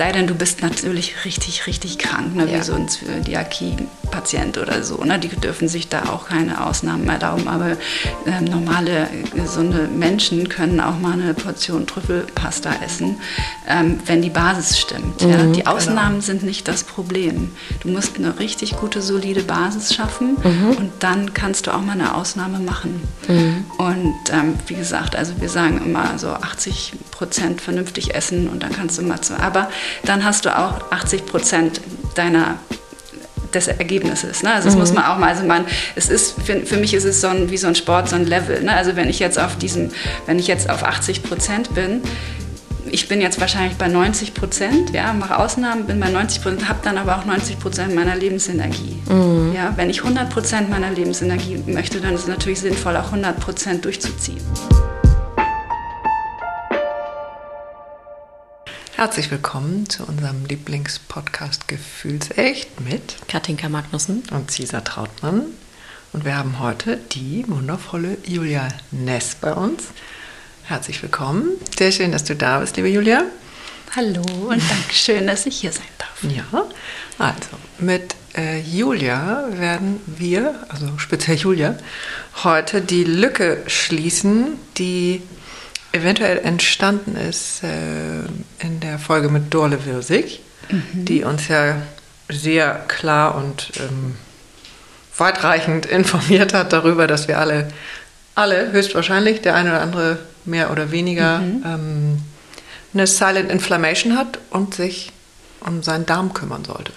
sei denn, du bist natürlich richtig, richtig krank, ne, Ja. wie so ein Zöliakie-Patient oder so. Ne? Die dürfen sich da auch keine Ausnahmen erlauben. Aber ähm, normale, gesunde Menschen können auch mal eine Portion Trüffelpasta essen, ähm, wenn die Basis stimmt. ja? Die Ausnahmen sind nicht das Problem. Du musst eine richtig gute, solide Basis schaffen und dann kannst du auch mal eine Ausnahme machen. Und ähm, wie gesagt, also wir sagen immer so 80 Prozent vernünftig essen und dann kannst du mal zu. Aber dann hast du auch 80 Prozent deiner des Ergebnisses. Ne? Also das muss man auch mal, also man, es ist, für, für mich ist es so ein, wie so ein Sport, so ein Level. Ne? Also wenn ich jetzt auf diesem, wenn ich jetzt auf 80 Prozent bin, ich bin jetzt wahrscheinlich bei 90 Prozent, ja, mache Ausnahmen, bin bei 90 Prozent, habe dann aber auch 90 Prozent meiner Lebensenergie. Ja, wenn ich 100 Prozent meiner Lebensenergie möchte, dann ist es natürlich sinnvoll, auch 100 Prozent durchzuziehen. Herzlich willkommen zu unserem Lieblingspodcast Gefühlsecht mit Katinka Magnussen. und Cesar Trautmann. Und wir haben heute die wundervolle Julia Ness bei uns. Herzlich willkommen. Sehr schön, dass du da bist, liebe Julia. Hallo und Dankeschön, dass ich hier sein darf. Ja, also mit äh, Julia werden wir, also speziell Julia, heute die Lücke schließen, die eventuell entstanden ist äh, in der Folge mit Dorle Wirsig, die uns ja sehr klar und ähm, weitreichend informiert hat darüber, dass wir alle, alle höchstwahrscheinlich, der eine oder andere mehr oder weniger, ähm, eine Silent Inflammation hat und sich um seinen Darm kümmern sollte.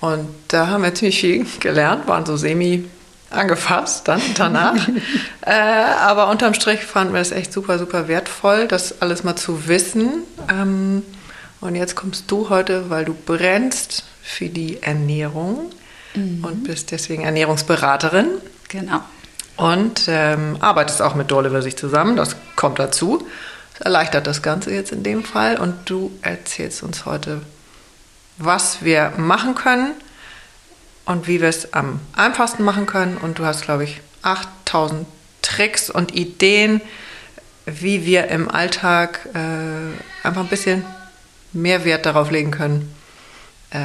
Und da haben wir ziemlich viel gelernt, waren so semi angefasst dann danach. äh, aber unterm Strich fanden wir es echt super, super wertvoll, das alles mal zu wissen. Ähm, und jetzt kommst du heute, weil du brennst für die Ernährung und bist deswegen Ernährungsberaterin Genau. und ähm, arbeitest auch mit Dorle sich zusammen. Das kommt dazu. Das erleichtert das Ganze jetzt in dem Fall. Und du erzählst uns heute, was wir machen können und wie wir es am einfachsten machen können. Und du hast, glaube ich, 8000 Tricks und Ideen, wie wir im Alltag äh, einfach ein bisschen mehr Wert darauf legen können, äh,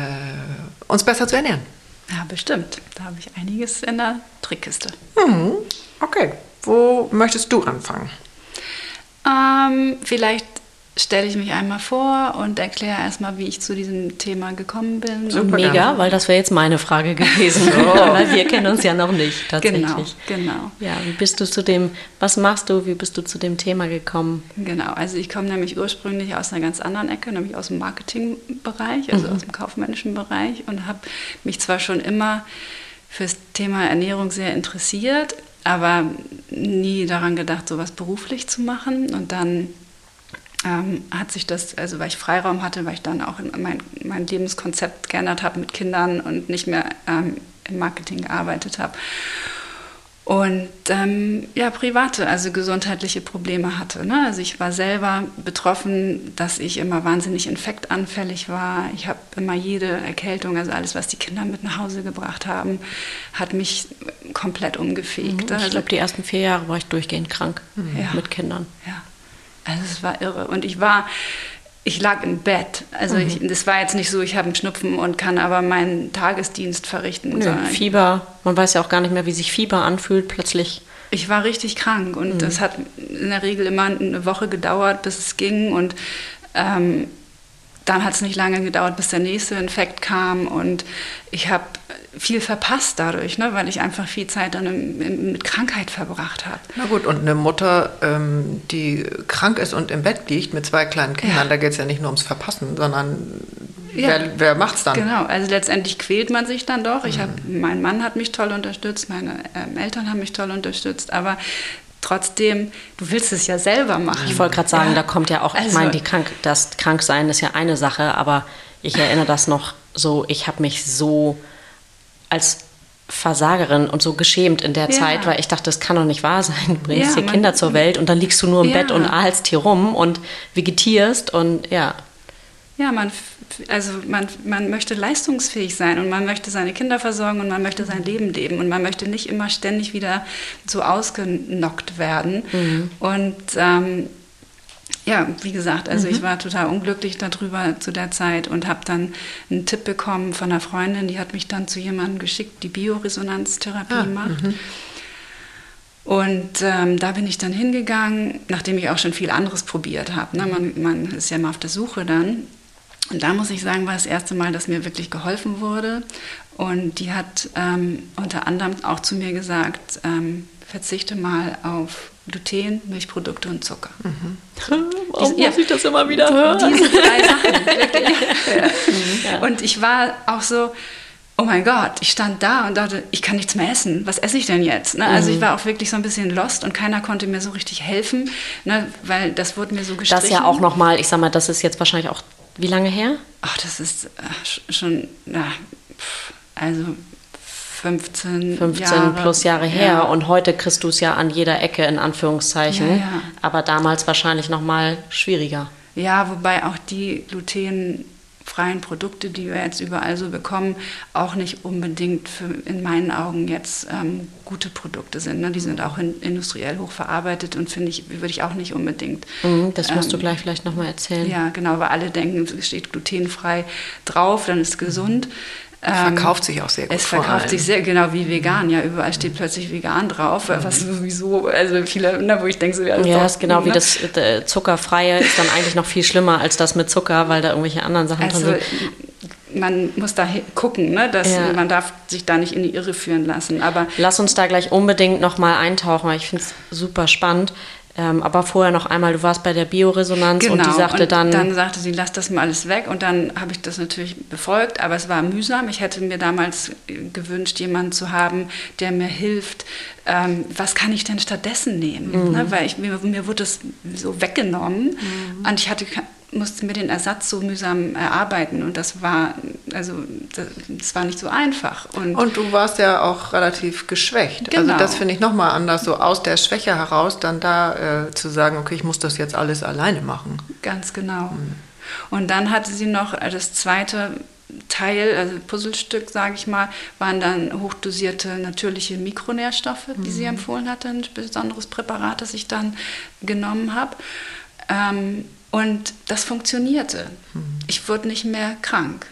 uns besser zu ernähren. Ja, bestimmt. Da habe ich einiges in der Trickkiste. Mhm. Okay, wo möchtest du anfangen? Ähm, vielleicht stelle ich mich einmal vor und erkläre erstmal, wie ich zu diesem Thema gekommen bin. Super Mega, gerne. weil das wäre jetzt meine Frage gewesen. weil wir kennen uns ja noch nicht tatsächlich. Genau, genau. Ja, wie bist du zu dem, was machst du, wie bist du zu dem Thema gekommen? Genau, also ich komme nämlich ursprünglich aus einer ganz anderen Ecke, nämlich aus dem Marketingbereich, also aus dem kaufmännischen Bereich und habe mich zwar schon immer fürs Thema Ernährung sehr interessiert, aber nie daran gedacht, sowas beruflich zu machen. Und dann ähm, hat sich das, also weil ich Freiraum hatte, weil ich dann auch in mein, mein Lebenskonzept geändert habe mit Kindern und nicht mehr ähm, im Marketing gearbeitet habe. Und ähm, ja, private, also gesundheitliche Probleme hatte. Ne? Also ich war selber betroffen, dass ich immer wahnsinnig infektanfällig war. Ich habe immer jede Erkältung, also alles, was die Kinder mit nach Hause gebracht haben, hat mich komplett umgefegt. Ich glaube, die ersten vier Jahre war ich durchgehend krank Ja. mit Kindern. Ja, also es war irre. Und ich war, ich lag im Bett. Also ich, das war jetzt nicht so, ich habe einen Schnupfen und kann aber meinen Tagesdienst verrichten. Nö, Fieber, man weiß ja auch gar nicht mehr, wie sich Fieber anfühlt plötzlich. ich war richtig krank und das hat in der Regel immer eine Woche gedauert, bis es ging und ähm, dann hat es nicht lange gedauert, bis der nächste Infekt kam und ich habe viel verpasst dadurch, ne, weil ich einfach viel Zeit dann im, im, mit Krankheit verbracht habe. Na gut, und eine Mutter, ähm, die krank ist und im Bett liegt mit zwei kleinen Kindern, Ja. da geht es ja nicht nur ums Verpassen, sondern Ja. wer, wer macht's dann? Genau, also letztendlich quält man sich dann doch. Ich hab, mein Mann hat mich toll unterstützt, meine ähm, Eltern haben mich toll unterstützt, aber trotzdem, du willst es ja selber machen. Ich wollte gerade sagen, Ja. da kommt ja auch, ich Also- meine, die krank, das Kranksein ist ja eine Sache, aber ich erinnere das noch so, ich habe mich so als Versagerin und so geschämt in der Ja. Zeit, weil ich dachte, das kann doch nicht wahr sein. Du bringst Ja, hier Kinder zur Welt und dann liegst du nur im. Bett und ahlst hier rum und vegetierst und ja. Ja, man, also man, man möchte leistungsfähig sein und man möchte seine Kinder versorgen und man möchte sein Leben leben und man möchte nicht immer ständig wieder so ausgenockt werden. Und ähm, ja, wie gesagt, also mhm. ich war total unglücklich darüber zu der Zeit und habe dann einen Tipp bekommen von einer Freundin, die hat mich dann zu jemandem geschickt, die Bioresonanztherapie ah, macht. Mhm. Und ähm, da bin ich dann hingegangen, nachdem ich auch schon viel anderes probiert habe. Ne? Man, man ist ja immer auf der Suche dann. Und da muss ich sagen, war das erste Mal, dass mir wirklich geholfen wurde. Und die hat ähm, unter anderem auch zu mir gesagt, ähm, verzichte mal auf Gluten, Milchprodukte und Zucker. Mhm. Warum muss ich das immer wieder hören? Diese drei Sachen, wirklich. Ja. Und ich war auch so, oh mein Gott, ich stand da und dachte, ich kann nichts mehr essen. Was esse ich denn jetzt? Ne? Also ich mhm. war auch wirklich so ein bisschen lost und keiner konnte mir so richtig helfen, ne? weil das wurde mir so gestrichen. Das ja auch nochmal, ich sag mal, das ist jetzt wahrscheinlich auch, wie lange her? Ach, das ist äh, schon, ja, also 15, 15 Jahre. plus Jahre her ja. und heute kriegst du es ja an jeder Ecke in Anführungszeichen, ja, ja. aber damals wahrscheinlich noch mal schwieriger. Ja, wobei auch die Gluten freien Produkte, die wir jetzt überall so bekommen, auch nicht unbedingt für, in meinen Augen jetzt ähm, gute Produkte sind. Ne? Die sind auch in, industriell hochverarbeitet und finde ich, würde ich auch nicht unbedingt. Mhm, das musst ähm, du gleich vielleicht nochmal erzählen. Ja, genau, weil alle denken, es steht glutenfrei drauf, dann ist es gesund. Mhm. Ähm, verkauft sich auch sehr gut. Es verkauft sich sehr, genau wie vegan. Ja, überall steht plötzlich vegan drauf, mhm. was sowieso, also viele, na, wo ich denke, so, ja, das ja, ist genau ne? wie das äh, Zuckerfreie ist dann eigentlich noch viel schlimmer als das mit Zucker, weil da irgendwelche anderen Sachen also, drin sind. Man muss da gucken, ne? dass ja. man darf sich da nicht in die Irre führen lassen. Aber Lass uns da gleich unbedingt nochmal eintauchen, weil ich finde es super spannend. Ähm, aber vorher noch einmal, du warst bei der Bioresonanz genau, und die genau, sagte und dann. Dann sagte sie, lass das mal alles weg. Und dann habe ich das natürlich befolgt, aber es war mühsam. Ich hätte mir damals gewünscht, jemanden zu haben, der mir hilft, ähm, was kann ich denn stattdessen nehmen? Mhm. Ne? Weil ich, mir, mir wurde das so weggenommen mhm. und ich hatte musste mir den Ersatz so mühsam erarbeiten und das war also das, das war nicht so einfach und, und du warst ja auch relativ geschwächt also genau. also das finde ich nochmal anders so aus der Schwäche heraus dann da äh, zu sagen okay ich muss das jetzt alles alleine machen ganz genau mhm. und dann hatte sie noch das zweite Teil, also Puzzlestück, sage ich mal, waren dann hochdosierte natürliche Mikronährstoffe, die mhm. sie empfohlen hatte, ein besonderes Präparat, das ich dann genommen habe. Ähm, und das funktionierte. Ich wurde nicht mehr krank.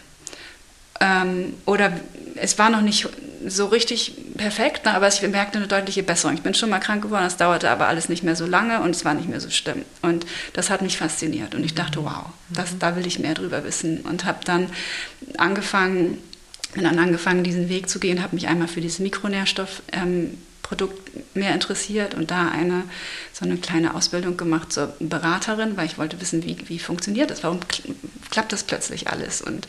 Ähm, oder es war noch nicht so richtig perfekt, ne, aber ich merkte eine deutliche Besserung. Ich bin schon mal krank geworden, es dauerte aber alles nicht mehr so lange und es war nicht mehr so schlimm. Und das hat mich fasziniert und ich dachte, wow, das, da will ich mehr drüber wissen. Und habe dann angefangen, dann angefangen, diesen Weg zu gehen, habe mich einmal für dieses Mikronährstoff ähm, Produkt mehr interessiert und da eine so eine kleine Ausbildung gemacht zur Beraterin, weil ich wollte wissen, wie, wie funktioniert das, warum klappt das plötzlich alles. Und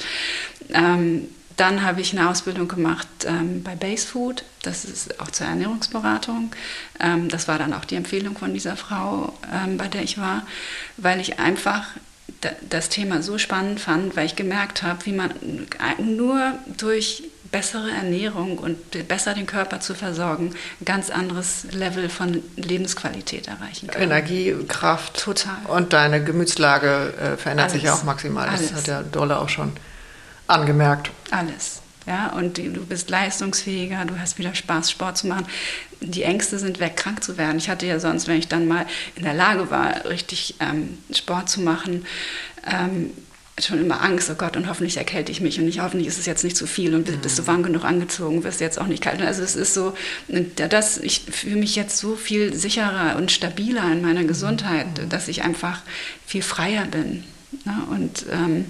ähm, dann habe ich eine Ausbildung gemacht ähm, bei Base Food, das ist auch zur Ernährungsberatung. Ähm, das war dann auch die Empfehlung von dieser Frau, ähm, bei der ich war, weil ich einfach das Thema so spannend fand, weil ich gemerkt habe, wie man nur durch bessere Ernährung und besser den Körper zu versorgen, ein ganz anderes Level von Lebensqualität erreichen kann. Energie, Kraft. Total. Und deine Gemütslage äh, verändert Alles. sich auch maximal. Das Alles. hat ja Dolle auch schon angemerkt. Alles. Ja, und du bist leistungsfähiger, du hast wieder Spaß, Sport zu machen. Die Ängste sind weg, krank zu werden. Ich hatte ja sonst, wenn ich dann mal in der Lage war, richtig ähm, Sport zu machen, ähm, schon immer Angst, oh Gott, und hoffentlich erkälte ich mich und nicht, hoffentlich ist es jetzt nicht zu viel und bist, bist du mhm. warm genug angezogen, wirst jetzt auch nicht kalt. Also es ist so, das, ich fühle mich jetzt so viel sicherer und stabiler in meiner Gesundheit, mhm. dass ich einfach viel freier bin. Ne? Und ähm,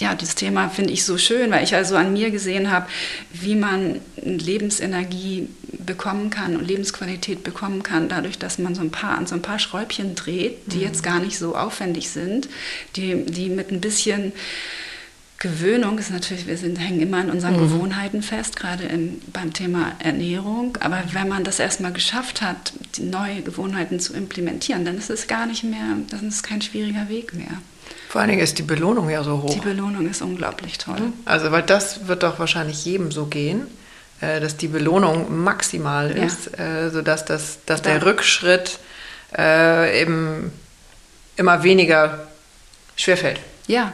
ja, das Thema finde ich so schön, weil ich also an mir gesehen habe, wie man Lebensenergie bekommen kann und Lebensqualität bekommen kann, dadurch, dass man so ein paar an so ein paar Schräubchen dreht, die mhm. jetzt gar nicht so aufwendig sind, die, die mit ein bisschen Gewöhnung ist natürlich, wir sind, hängen immer an unseren mhm. Gewohnheiten fest, gerade in, beim Thema Ernährung. Aber wenn man das erstmal geschafft hat, die neue Gewohnheiten zu implementieren, dann ist es gar nicht mehr, dann ist es kein schwieriger Weg mehr. Vor allen Dingen ist die Belohnung ja so hoch. Die Belohnung ist unglaublich toll. Also, weil das wird doch wahrscheinlich jedem so gehen, äh, dass die Belohnung maximal ist, ja. äh, sodass das, dass der Rückschritt äh, eben immer weniger schwerfällt. Ja,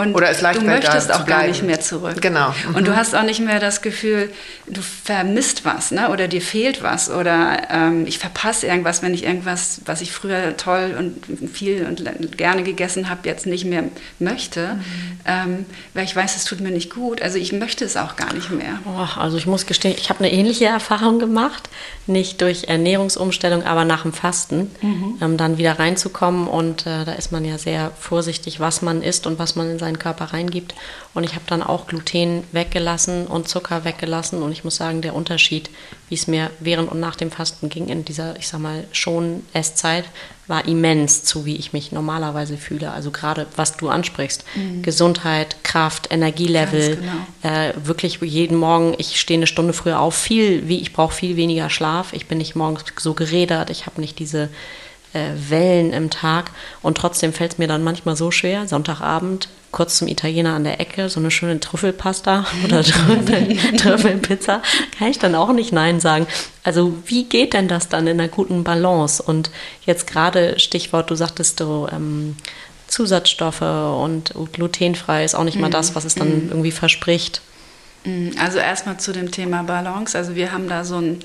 Und Oder es leicht du möchtest zu auch gar nicht mehr zurück. Genau. Und du hast auch nicht mehr das Gefühl, du vermisst was, ne? Oder dir fehlt was oder ähm, ich verpasse irgendwas, wenn ich irgendwas, was ich früher toll und viel und gerne gegessen habe, jetzt nicht mehr möchte, ähm, weil ich weiß, es tut mir nicht gut. Also ich möchte es auch gar nicht mehr. Boah, also ich muss gestehen, ich habe eine ähnliche Erfahrung gemacht. Nicht durch Ernährungsumstellung, aber nach dem Fasten. Ähm, dann wieder reinzukommen und äh, da ist man ja sehr vorsichtig, was man isst und was man in seinen Körper reingibt. Und ich habe dann auch Gluten weggelassen und Zucker weggelassen. Und ich muss sagen, der Unterschied, wie es mir während und nach dem Fasten ging in dieser, ich sag mal, schon Esszeit, war immens zu, wie ich mich normalerweise fühle. Also gerade, was du ansprichst. Gesundheit, Kraft, Energielevel, genau. äh, wirklich jeden Morgen, ich stehe eine Stunde früher auf, viel wie ich brauche viel weniger Schlaf. Ich bin nicht morgens so gerädert, ich habe nicht diese äh, Wellen im Tag und trotzdem fällt es mir dann manchmal so schwer, Sonntagabend kurz zum Italiener an der Ecke, so eine schöne Trüffelpasta oder Trüffel, Trüffelpizza, kann ich dann auch nicht Nein sagen. Also wie geht denn das dann in einer guten Balance? Und jetzt gerade Stichwort, du sagtest du, ähm, Zusatzstoffe und glutenfrei ist auch nicht mal das, was es dann irgendwie verspricht. Mm, Also erstmal zu dem Thema Balance. Also wir haben da so, ein,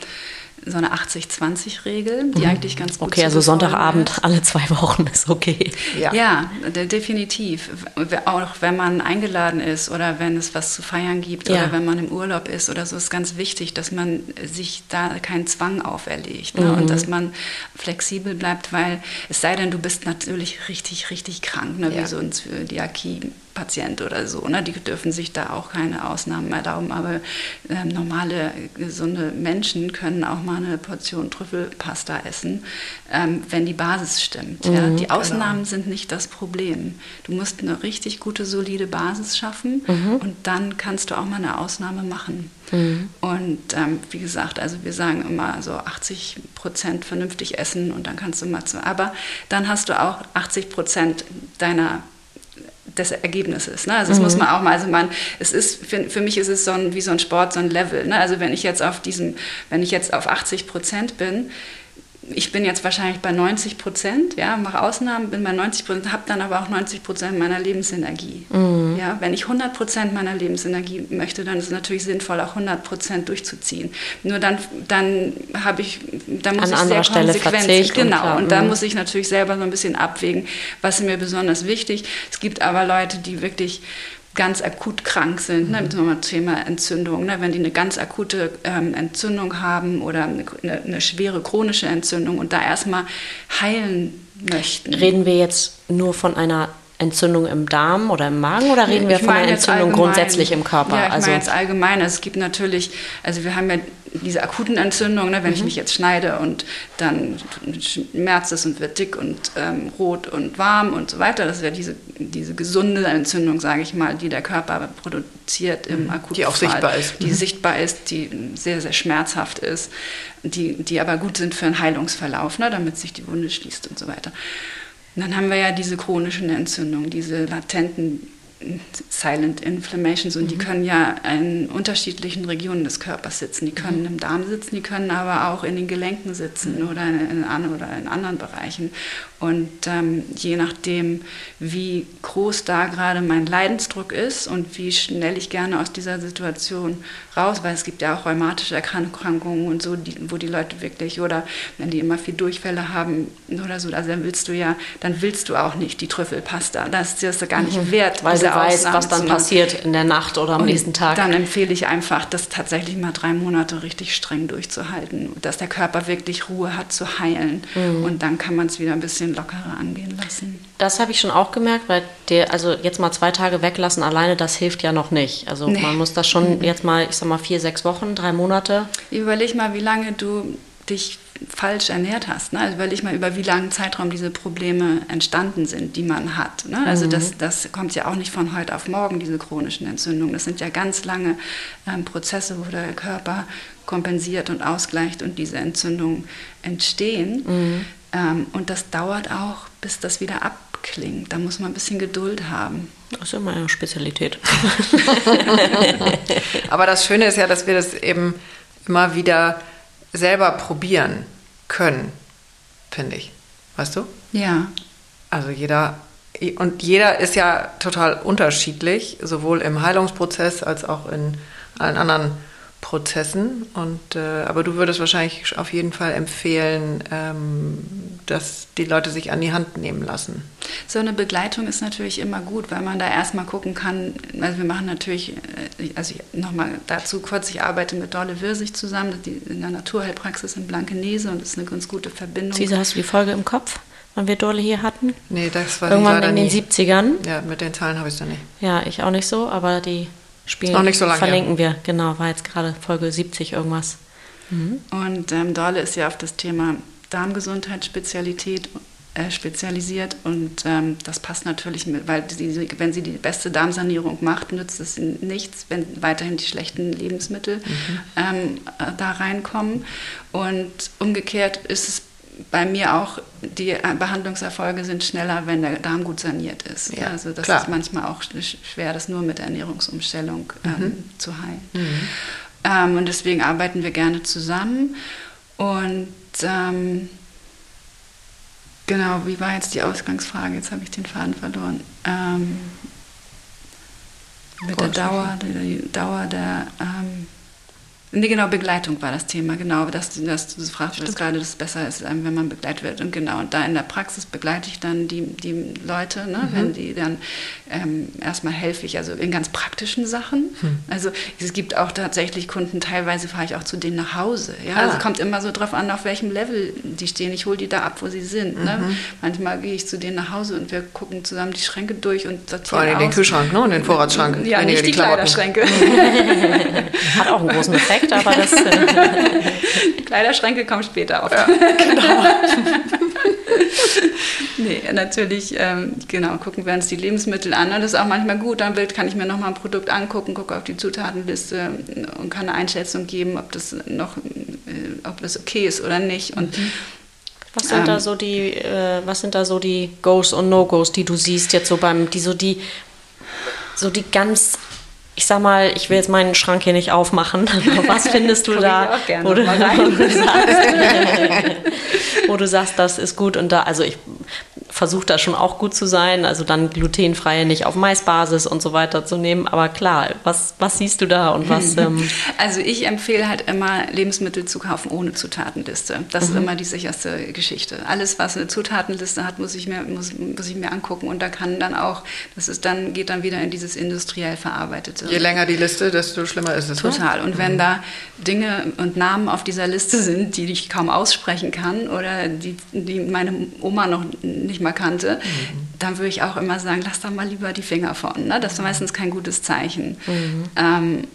so eine 80-20-Regel, die eigentlich ganz gut Okay, also Sonntagabend ist. alle zwei Wochen ist okay. Ja. Ja, de- definitiv. W- Auch wenn man eingeladen ist oder wenn es was zu feiern gibt Ja. oder wenn man im Urlaub ist oder so, ist ganz wichtig, dass man sich da keinen Zwang auferlegt ne? und dass man flexibel bleibt, weil es sei denn, du bist natürlich richtig, richtig krank, ne? Ja. wie so ein Zöliakie-Patient oder so. Ne? Die dürfen sich da auch keine Ausnahmen erlauben, aber ähm, normale, gesunde Menschen können auch mal eine Portion Trüffelpasta essen, ähm, wenn die Basis stimmt. ja? Die Ausnahmen sind nicht das Problem. Du musst eine richtig gute, solide Basis schaffen und dann kannst du auch mal eine Ausnahme machen. Und ähm, wie gesagt, also wir sagen immer so 80 Prozent vernünftig essen und dann kannst du mal zu. Aber dann hast du auch 80 Prozent deiner des Ergebnisses. Ne? Also das muss man auch mal, also man, es ist, für, für mich ist es so ein, wie so ein Sport, so ein Level. Ne? Also wenn ich jetzt auf diesem, wenn ich jetzt auf 80 Prozent bin, ich bin jetzt wahrscheinlich bei 90 Prozent, ja, mache Ausnahmen, bin bei 90 Prozent, habe dann aber auch 90 Prozent meiner Lebensenergie. Ja, wenn ich 100 Prozent meiner Lebensenergie möchte, dann ist es natürlich sinnvoll, auch 100 Prozent durchzuziehen. Nur dann, dann habe ich, dann muss An ich sehr Stelle konsequent, und genau, klar, und da mhm. muss ich natürlich selber so ein bisschen abwägen, was ist mir besonders wichtig. Es gibt aber Leute, die wirklich ganz akut krank sind, ne, zum Beispiel Thema Entzündung, ne, wenn die eine ganz akute ähm, Entzündung haben oder eine, eine, schwere chronische Entzündung und da erstmal heilen möchten. Reden wir jetzt nur von einer Entzündung im Darm oder im Magen oder reden wir von einer Entzündung allgemein. grundsätzlich im Körper? Ja, ich also meine jetzt allgemein. Es gibt natürlich, also wir haben ja diese akuten Entzündungen, ne, wenn Mhm. ich mich jetzt schneide und dann schmerzt es und wird dick und ähm, rot und warm und so weiter. Das ist ja diese, diese gesunde Entzündung, sage ich mal, die der Körper produziert im akuten Mhm. Die auch sichtbar ist. Die sichtbar ist, die sehr, sehr schmerzhaft ist, die, die aber gut sind für einen Heilungsverlauf, ne, damit sich die Wunde schließt und so weiter. Und dann haben wir ja diese chronischen Entzündungen, diese latenten Silent Inflammations und die können ja in unterschiedlichen Regionen des Körpers sitzen. Die können im Darm sitzen, die können aber auch in den Gelenken sitzen oder in, oder in anderen Bereichen. Und ähm, je nachdem, wie groß da gerade mein Leidensdruck ist und wie schnell ich gerne aus dieser Situation raus, weil es gibt ja auch rheumatische Erkrankungen und so, die, wo die Leute wirklich, oder wenn die immer viel Durchfälle haben oder so, also dann willst du ja, dann willst du auch nicht die Trüffelpasta. Das ist dir das gar nicht wert, weil du weißt, Ausnahme was dann passiert in der Nacht oder am Und nächsten Tag. Dann empfehle ich einfach, das tatsächlich mal drei Monate richtig streng durchzuhalten, dass der Körper wirklich Ruhe hat zu heilen. Mhm. Und dann kann man es wieder ein bisschen lockerer angehen lassen. Das habe ich schon auch gemerkt, weil der, also jetzt mal zwei Tage weglassen alleine, das hilft ja noch nicht. Also Nee. man muss das schon jetzt mal, ich sag mal, vier, sechs Wochen, drei Monate. Überleg mal, wie lange du dich falsch ernährt hast. Ne? Also überleg mal, über wie langen Zeitraum diese Probleme entstanden sind, die man hat. Ne? Also das, das kommt ja auch nicht von heute auf morgen, diese chronischen Entzündungen. Das sind ja ganz lange ähm, Prozesse, wo der Körper kompensiert und ausgleicht und diese Entzündungen entstehen. Ähm, und das dauert auch, bis das wieder abklingt. Da muss man ein bisschen Geduld haben. Das ist ja meine Spezialität. Aber das Schöne ist ja, dass wir das eben immer wieder selber probieren können, finde ich. Weißt du? Ja, Also jeder und jeder ist ja total unterschiedlich, sowohl im Heilungsprozess als auch in allen anderen Prozessen. Und, äh, aber du würdest wahrscheinlich auf jeden Fall empfehlen, ähm, dass die Leute sich an die Hand nehmen lassen. So eine Begleitung ist natürlich immer gut, weil man da erstmal gucken kann. Also wir machen natürlich, äh, also nochmal dazu kurz, ich arbeite mit Dorle Wirsig zusammen, die in der Naturheilpraxis in Blankenese und das ist eine ganz gute Verbindung. Wieso hast du die Folge im Kopf? wann wir Dorle hier hatten? Nee, das war Irgendwann in den nie. 70ern. Ja, mit den Zahlen habe ich es dann nicht. Ja, ich auch nicht so, aber die Spielen noch nicht so lange verlinken her. wir. Genau, war jetzt gerade Folge 70 irgendwas. Mhm. Und ähm, Dorle ist ja auf das Thema Darmgesundheit Spezialität äh, spezialisiert und ähm, das passt natürlich mit, weil sie, wenn sie die beste Darmsanierung macht, nützt es nichts, wenn weiterhin die schlechten Lebensmittel mhm. ähm, äh, da reinkommen. Und umgekehrt ist es bei mir auch, die Behandlungserfolge sind schneller, wenn der Darm gut saniert ist. Ja, also das klar. ist manchmal auch schwer, das nur mit Ernährungsumstellung ähm, mhm. zu heilen. Mhm. Ähm, und deswegen arbeiten wir gerne zusammen. Und ähm, genau, wie war jetzt die Ausgangsfrage? Jetzt habe ich den Faden verloren. Ähm, mit der Dauer, die Dauer der Nee, genau, Begleitung war das Thema, genau. Dass, dass du fragst, dass gerade das besser ist, wenn man begleitet wird. Und genau, und da in der Praxis begleite ich dann die, die Leute, ne? Mhm. wenn die dann ähm, erstmal helfe ich, also in ganz praktischen Sachen. Mhm. Also es gibt auch tatsächlich Kunden, teilweise fahre ich auch zu denen nach Hause. Ja? Ah. Also kommt immer so drauf an, auf welchem Level die stehen. Ich hole die da ab, wo sie sind. Ne? Mhm. Ne? Manchmal gehe ich zu denen nach Hause und wir gucken zusammen die Schränke durch und sortieren Vor allem den Kühlschrank ne? und den Vorratsschrank. Ja, nicht die, die Kleiderschränke. Hat auch einen großen Effekt perfekt, aber das. Kleiderschränke kommen später auf. Ja, genau. nee, natürlich, ähm, genau, gucken wir uns die Lebensmittel an. Und das ist auch manchmal gut. Dann kann ich mir nochmal ein Produkt angucken, gucke auf die Zutatenliste und kann eine Einschätzung geben, ob das noch, äh, ob das okay ist oder nicht. Und mhm. Was sind ähm, da so die, äh, was sind da so die Goes und No-Goes, die du siehst jetzt so beim, die so die, so die ganz ich sag mal, ich will jetzt meinen Schrank hier nicht aufmachen. Was findest du da, wo du, wo, du sagst, wo du sagst, das ist gut und da, also ich versucht da schon auch gut zu sein, also dann glutenfreie nicht auf Maisbasis und so weiter zu nehmen. Aber klar, was, was siehst du da und was? Ähm also ich empfehle halt immer, Lebensmittel zu kaufen ohne Zutatenliste. Das mhm. ist immer die sicherste Geschichte. Alles, was eine Zutatenliste hat, muss ich mir, muss, muss ich mir angucken und da kann dann auch, das ist dann, geht dann wieder in dieses industriell verarbeitete. Je länger die Liste, desto schlimmer ist es. Ne? Total. Und wenn mhm. da Dinge und Namen auf dieser Liste sind, die ich kaum aussprechen kann oder die, die meine Oma noch nicht mal kannte, mhm. dann würde ich auch immer sagen, lass da mal lieber die Finger von. Ne? Das ist meistens kein gutes Zeichen. Mhm. Ähm,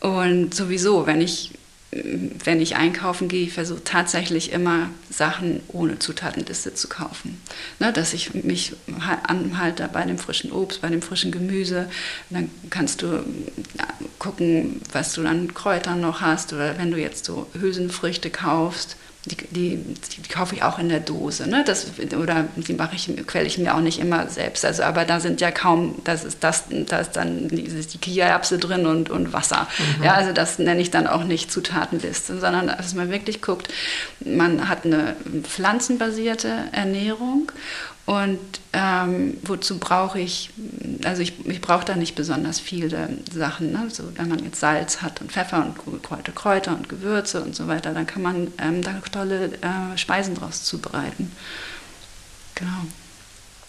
und sowieso, wenn ich, wenn ich einkaufen gehe, ich versuche tatsächlich immer Sachen ohne Zutatenliste zu kaufen. Ne, dass ich mich anhalte bei dem frischen Obst, bei dem frischen Gemüse. Dann kannst du gucken, was du an Kräutern noch hast. Oder wenn du jetzt so Hülsenfrüchte kaufst, die, die, die, kaufe ich auch in der Dose, ne? Das, oder die mache ich, quelle ich mir auch nicht immer selbst. Also, aber da sind ja kaum, das ist das, da ist dann die, die Kichererbse drin und, und Wasser. Mhm. Ja, also das nenne ich dann auch nicht Zutatenliste, sondern dass man wirklich guckt, man hat eine pflanzenbasierte Ernährung und ähm, wozu brauche ich, also ich, ich brauche da nicht besonders viele Sachen. Ne? So, wenn man jetzt Salz hat und Pfeffer und Kräuter, Kräuter und Gewürze und so weiter, dann kann man ähm, da tolle äh, Speisen draus zubereiten. Genau.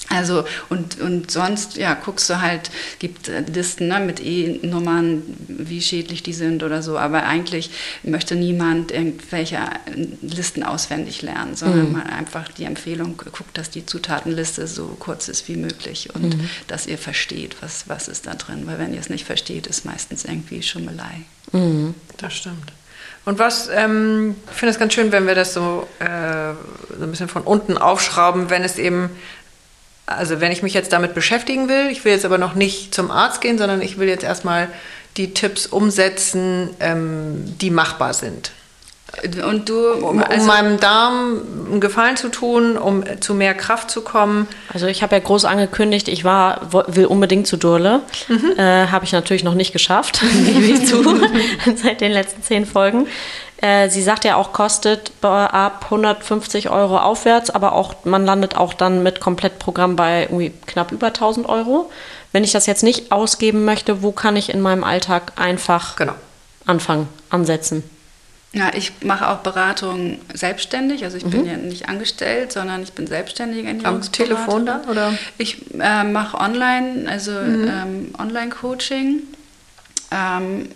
Also und, und sonst, ja, guckst du halt, gibt Listen ne, mit E-Nummern, wie schädlich die sind oder so, aber eigentlich möchte niemand irgendwelche Listen auswendig lernen, sondern mhm. mal einfach die Empfehlung, guckt, dass die Zutatenliste so kurz ist wie möglich und mhm. dass ihr versteht, was, was ist da drin, weil wenn ihr es nicht versteht, ist meistens irgendwie Schummelei. Mhm. Das stimmt. Und was, ähm, ich finde es ganz schön, wenn wir das so, äh, so ein bisschen von unten aufschrauben, wenn es eben also wenn ich mich jetzt damit beschäftigen will, ich will jetzt aber noch nicht zum Arzt gehen, sondern ich will jetzt erstmal die Tipps umsetzen, ähm, die machbar sind. Und du, um, also um, meinem Darm einen Gefallen zu tun, um zu mehr Kraft zu kommen. Also ich habe ja groß angekündigt, ich war, will unbedingt zu Durle. Mhm. Äh, habe ich natürlich noch nicht geschafft, gebe ich zu, seit den letzten zehn Folgen. Äh, sie sagt ja auch, kostet ab 150 Euro aufwärts, aber auch man landet auch dann mit Komplettprogramm bei irgendwie knapp über 1000 Euro. Wenn ich das jetzt nicht ausgeben möchte, wo kann ich in meinem Alltag einfach genau. anfangen, ansetzen? Ja, ich mache auch Beratung selbstständig. Also ich mhm. bin ja nicht angestellt, sondern ich bin selbstständig Am Telefon dann oder? Ich äh, mache online, also mhm. ähm, Online-Coaching. Ähm,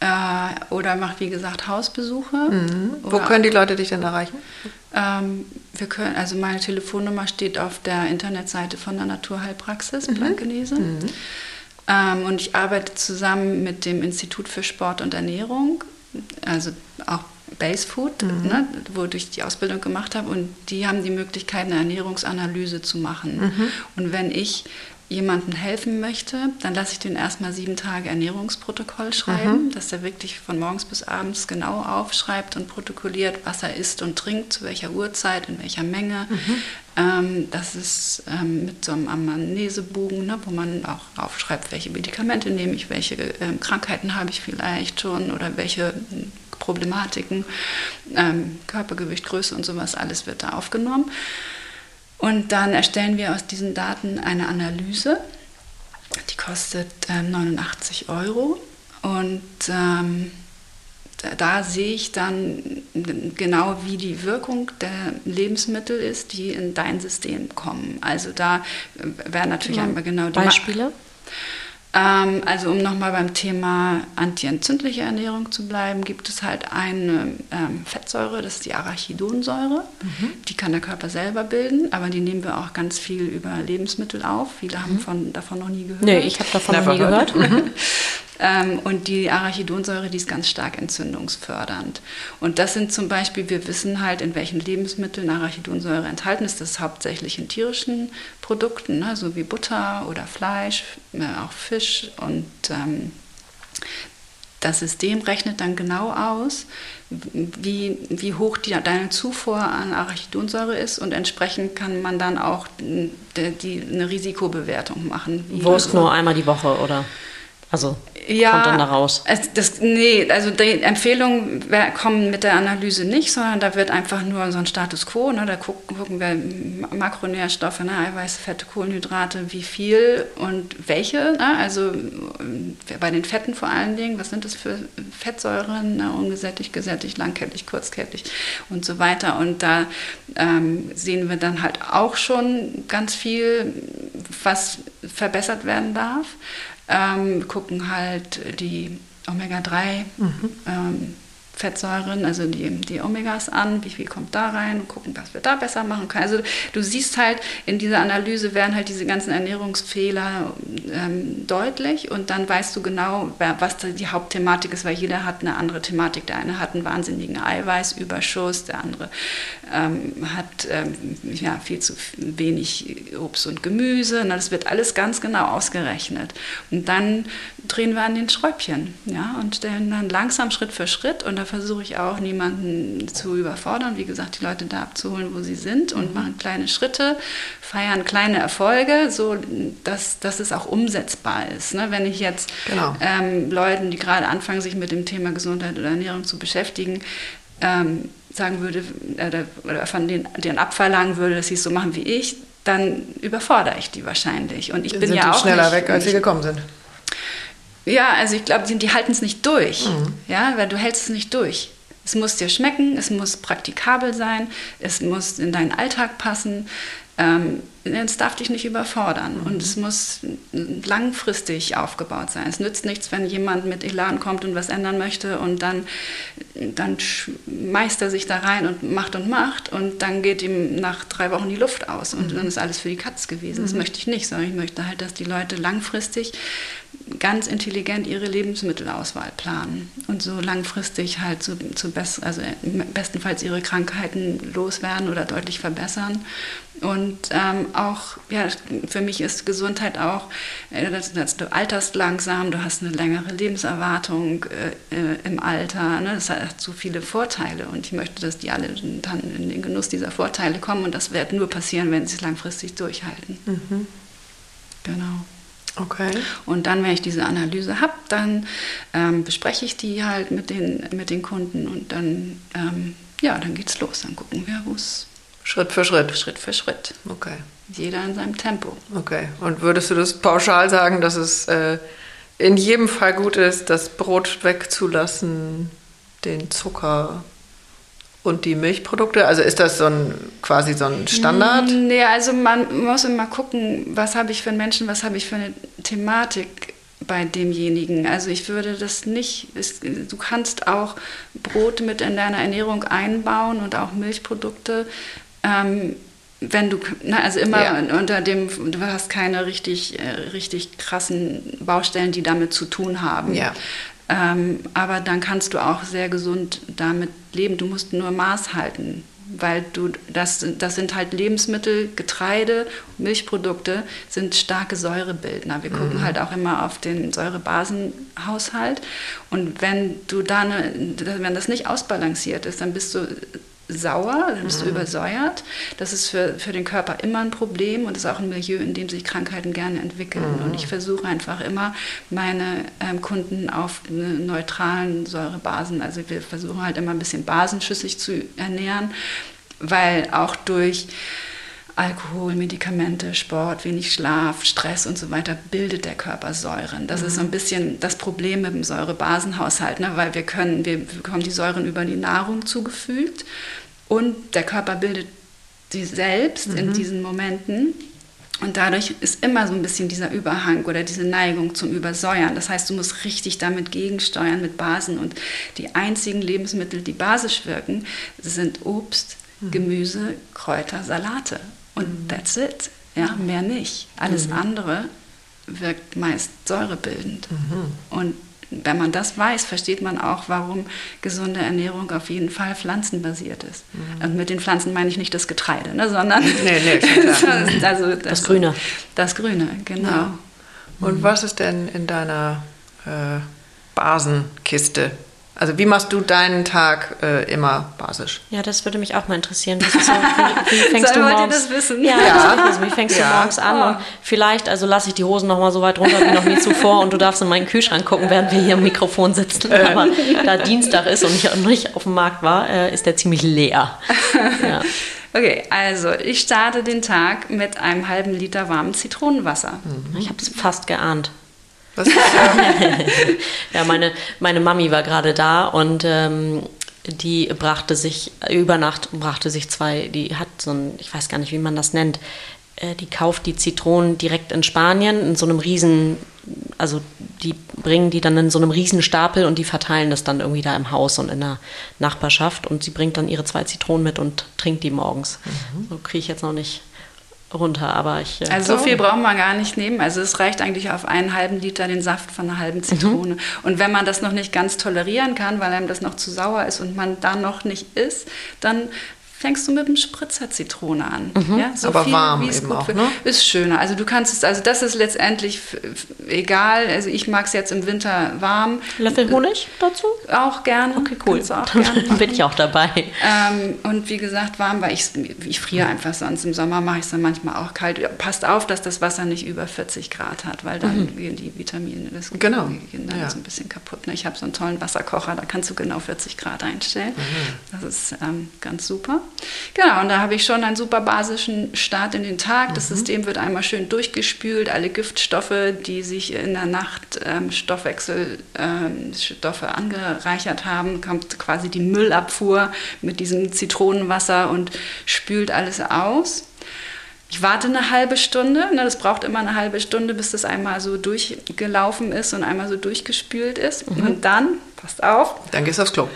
äh, oder mache, wie gesagt, Hausbesuche. Mhm. Wo können die Leute dich denn erreichen? Ähm, wir können, also meine Telefonnummer steht auf der Internetseite von der Naturheilpraxis, mhm. Blankenese. Mhm. Ähm, und ich arbeite zusammen mit dem Institut für Sport und Ernährung also auch Base Food, mhm. ne, wo ich die Ausbildung gemacht habe. Und die haben die Möglichkeit, eine Ernährungsanalyse zu machen. Mhm. Und wenn ich jemandem helfen möchte, dann lasse ich den erstmal sieben Tage Ernährungsprotokoll schreiben, mhm. dass er wirklich von morgens bis abends genau aufschreibt und protokolliert, was er isst und trinkt, zu welcher Uhrzeit, in welcher Menge. Mhm. Ähm, das ist ähm, mit so einem Amnesebogen, ne, wo man auch aufschreibt, welche Medikamente nehme ich, welche ähm, Krankheiten habe ich vielleicht schon oder welche Problematiken, ähm, Körpergewicht, Größe und sowas, alles wird da aufgenommen. Und dann erstellen wir aus diesen Daten eine Analyse. Die kostet äh, 89 Euro. Und ähm, da, da, sehe ich dann genau, wie die Wirkung der Lebensmittel ist, die in dein System kommen. Also da äh, wäre natürlich ja, einmal genau die Beispiele. Ma ähm, also um nochmal beim Thema antientzündliche Ernährung zu bleiben, gibt es halt eine ähm, Fettsäure, das ist die Arachidonsäure. Mhm. Die kann der Körper selber bilden, aber die nehmen wir auch ganz viel über Lebensmittel auf. Viele haben mhm. von, davon noch nie gehört. Nee, ich habe davon noch nie gehört. Mhm. Ähm, und die Arachidonsäure, die ist ganz stark entzündungsfördernd. Und das sind zum Beispiel, wir wissen halt, in welchen Lebensmitteln Arachidonsäure enthalten ist. Das ist hauptsächlich in tierischen Produkten, ne, so wie Butter oder Fleisch, äh, auch Fisch. Und ähm, das System rechnet dann genau aus, wie, wie hoch die, deine Zufuhr an Arachidonsäure ist und entsprechend kann man dann auch die, die, eine Risikobewertung machen. Wurst nur einmal die Woche, oder? Also ja, kommt dann da raus? Das, nee, also die Empfehlungen kommen mit der Analyse nicht, sondern da wird einfach nur so ein Status quo. Ne? Da gucken, gucken wir Makronährstoffe, ne? Eiweiße, Fette, Kohlenhydrate, wie viel und welche. Ne? Also bei den Fetten vor allen Dingen, was sind das für Fettsäuren? Ne? Ungesättigt, gesättigt, langkettig, kurzkettig und so weiter. Und da ähm, sehen wir dann halt auch schon ganz viel, was verbessert werden darf ähm, gucken halt die Omega-3 mhm. ähm, Fettsäuren, also die, die Omegas an, wie viel kommt da rein, gucken, was wir da besser machen können. Also du siehst halt, in dieser Analyse werden halt diese ganzen Ernährungsfehler ähm, deutlich und dann weißt du genau, was die Hauptthematik ist, weil jeder hat eine andere Thematik. Der eine hat einen wahnsinnigen Eiweißüberschuss, der andere ähm, hat ähm, ja, viel zu wenig Obst und Gemüse. Na, das wird alles ganz genau ausgerechnet. Und dann drehen wir an den Schräubchen ja, und stellen dann langsam Schritt für Schritt und da versuche ich auch niemanden zu überfordern, wie gesagt, die Leute da abzuholen, wo sie sind und mhm. machen kleine Schritte, feiern kleine Erfolge, so dass, dass es auch umsetzbar ist. Ne? Wenn ich jetzt genau. ähm, Leuten, die gerade anfangen, sich mit dem Thema Gesundheit oder Ernährung zu beschäftigen, ähm, sagen würde äh, oder von denen, denen abverlangen würde, dass sie es so machen wie ich, dann überfordere ich die wahrscheinlich. Und ich bin sind ja auch schneller nicht, weg, als sie gekommen sind. Ja, also ich glaube, die, die halten es nicht durch. Mhm. Ja, weil du hältst es nicht durch. Es muss dir schmecken, es muss praktikabel sein, es muss in deinen Alltag passen. Ähm, es darf dich nicht überfordern mhm. und es muss langfristig aufgebaut sein. Es nützt nichts, wenn jemand mit Elan kommt und was ändern möchte und dann, dann schmeißt er sich da rein und macht und macht und dann geht ihm nach drei Wochen die Luft aus und mhm. dann ist alles für die Katz gewesen. Das mhm. möchte ich nicht, sondern ich möchte halt, dass die Leute langfristig ganz intelligent ihre Lebensmittelauswahl planen und so langfristig halt zu, zu best, also bestenfalls ihre Krankheiten loswerden oder deutlich verbessern. Und ähm, auch, ja, für mich ist Gesundheit auch, äh, dass, dass, du alterst langsam, du hast eine längere Lebenserwartung äh, äh, im Alter. Ne? Das hat so viele Vorteile und ich möchte, dass die alle dann in den Genuss dieser Vorteile kommen und das wird nur passieren, wenn sie es langfristig durchhalten. Mhm. Genau. Okay. Und dann, wenn ich diese Analyse habe, dann ähm, bespreche ich die halt mit den, mit den Kunden und dann, ähm, ja, dann geht's los. Dann gucken wir, wo es Schritt für Schritt. Schritt für Schritt. Okay. Jeder in seinem Tempo. Okay. Und würdest du das pauschal sagen, dass es äh, in jedem Fall gut ist, das Brot wegzulassen, den Zucker und die Milchprodukte? Also ist das so ein quasi so ein Standard? Nee, also man muss immer gucken, was habe ich für einen Menschen, was habe ich für eine Thematik bei demjenigen. Also ich würde das nicht, es, du kannst auch Brot mit in deiner Ernährung einbauen und auch Milchprodukte. Ähm, wenn du, na, also immer Ja. unter dem, du hast keine richtig, äh, richtig krassen Baustellen, die damit zu tun haben. Ja. Ähm, aber dann kannst du auch sehr gesund damit leben. Du musst nur Maß halten, weil du das, das sind halt Lebensmittel, Getreide, Milchprodukte sind starke Säurebildner. Wir gucken halt auch immer auf den Säurebasenhaushalt und wenn du dann, wenn das nicht ausbalanciert ist, dann bist du sauer, dann bist du übersäuert. Das ist für, für den Körper immer ein Problem und ist auch ein Milieu, in dem sich Krankheiten gerne entwickeln. Und ich versuche einfach immer, meine ähm, Kunden auf neutralen Säurebasen, also wir versuchen halt immer ein bisschen basenschüssig zu ernähren, weil auch durch Alkohol, Medikamente, Sport, wenig Schlaf, Stress und so weiter bildet der Körper Säuren. Das ist so ein bisschen das Problem mit dem Säurebasenhaushalt, ne? weil wir können, wir bekommen die Säuren über die Nahrung zugefügt und der Körper bildet sie selbst in diesen Momenten. Und dadurch ist immer so ein bisschen dieser Überhang oder diese Neigung zum Übersäuern. Das heißt, du musst richtig damit gegensteuern mit Basen. Und die einzigen Lebensmittel, die basisch wirken, sind Obst, Gemüse, Kräuter, Salate. Und that's it. Ja, mehr nicht. Alles andere wirkt meist säurebildend. Und wenn man das weiß, versteht man auch, warum gesunde Ernährung auf jeden Fall pflanzenbasiert ist. Und mit den Pflanzen meine ich nicht das Getreide, ne, sondern Nee, nee, also Das Grüne. Das Grüne, genau. Und was ist denn in deiner äh, Basenkiste? Also wie machst du deinen Tag äh, immer basisch? Ja, das würde mich auch mal interessieren. So, wie, wie fängst Soll- du morgens, das wissen? Ja, Ja. das wissen. Wie fängst Ja. du morgens an? Und vielleicht, also lasse ich die Hosen noch mal so weit runter wie noch nie zuvor und du darfst in meinen Kühlschrank gucken, während wir hier im Mikrofon sitzen. Aber da Dienstag ist und ich nicht auf dem Markt war, äh, ist der ziemlich leer. Ja. Okay, also ich starte den Tag mit einem halben Liter warmem Zitronenwasser. Ich habe es fast geahnt. Was ist, Ja, meine, meine Mami war gerade da und ähm, die brachte sich, über Nacht brachte sich zwei, die hat so ein, ich weiß gar nicht, wie man das nennt, äh, die kauft die Zitronen direkt in Spanien in so einem riesen, also die bringen die dann in so einem riesen Stapel und die verteilen das dann irgendwie da im Haus und in der Nachbarschaft und sie bringt dann ihre zwei Zitronen mit und trinkt die morgens. So kriege ich jetzt noch nicht runter, aber ich... äh, Also so viel braucht man gar nicht nehmen. Also es reicht eigentlich auf einen halben Liter den Saft von einer halben Zitrone. Und wenn man das noch nicht ganz tolerieren kann, weil einem das noch zu sauer ist und man da noch nicht isst, dann fängst du mit dem Spritzer Zitrone an. Ja, so Aber warm wie es eben gut auch, ne? Ist schöner. Also du kannst es, also das ist letztendlich egal. Also ich mag es jetzt im Winter warm. Löffel Honig dazu? Auch gerne. Okay, cool. Dann bin ich auch dabei. ähm, und wie gesagt, warm, weil ich, ich friere einfach sonst. Im Sommer mache ich es dann manchmal auch kalt. Passt auf, dass das Wasser nicht über 40 Grad hat, weil dann gehen die Vitamine, das Genau, gehen dann ja. so ein bisschen kaputt. ne? Ich habe so einen tollen Wasserkocher, da kannst du genau 40 Grad einstellen. Das ist ähm, ganz super. Genau, und da habe ich schon einen super basischen Start in den Tag. Das System wird einmal schön durchgespült. Alle Giftstoffe, die sich in der Nacht ähm, Stoffwechselstoffe ähm, angereichert haben, kommt quasi die Müllabfuhr mit diesem Zitronenwasser und spült alles aus. Ich warte eine halbe Stunde, ne, das braucht immer eine halbe Stunde, bis das einmal so durchgelaufen ist und einmal so durchgespült ist. Und dann, passt auf, dann gehst du aufs Klo.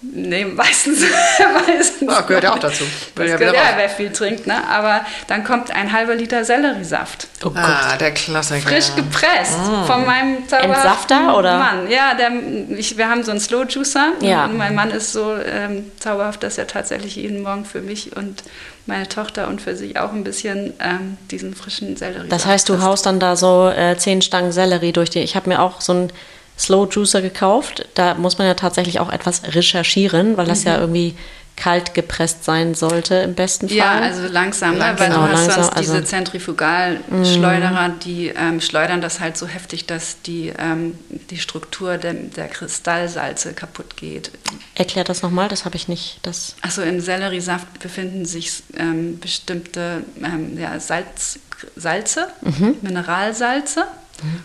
Nee, meistens. meistens Ah, gehört ja auch dazu. Das ja gehört ja, wer viel trinkt, ne? Aber dann kommt ein halber Liter Selleriesaft. Oh Gott. Ah, der Klassiker. Frisch gepresst von meinem zauberhaften Entsafter, oder? Mann. Ja, der, ich, wir haben so einen Slow Juicer. Ja. Und mein Mann ist so ähm, zauberhaft, dass er tatsächlich jeden Morgen für mich und meine Tochter und für sich auch ein bisschen ähm, diesen frischen Selleriesaft Das heißt, du haust dann da so äh, zehn Stangen Sellerie durch die. Ich habe mir auch so einen Slow Juicer gekauft. Da muss man ja tatsächlich auch etwas recherchieren, weil das ja irgendwie kalt gepresst sein sollte im besten Fall. Ja, also langsam, ne? weil Genau, du hast langsam, sonst diese also- Zentrifugalschleuderer, die ähm, schleudern das halt so heftig, dass die, ähm, die Struktur der, der Kristallsalze kaputt geht. Erklärt das nochmal, das habe ich nicht. Das Also im Selleriesaft befinden sich ähm, bestimmte ähm, ja, Salz, Salze, Mhm. Mineralsalze.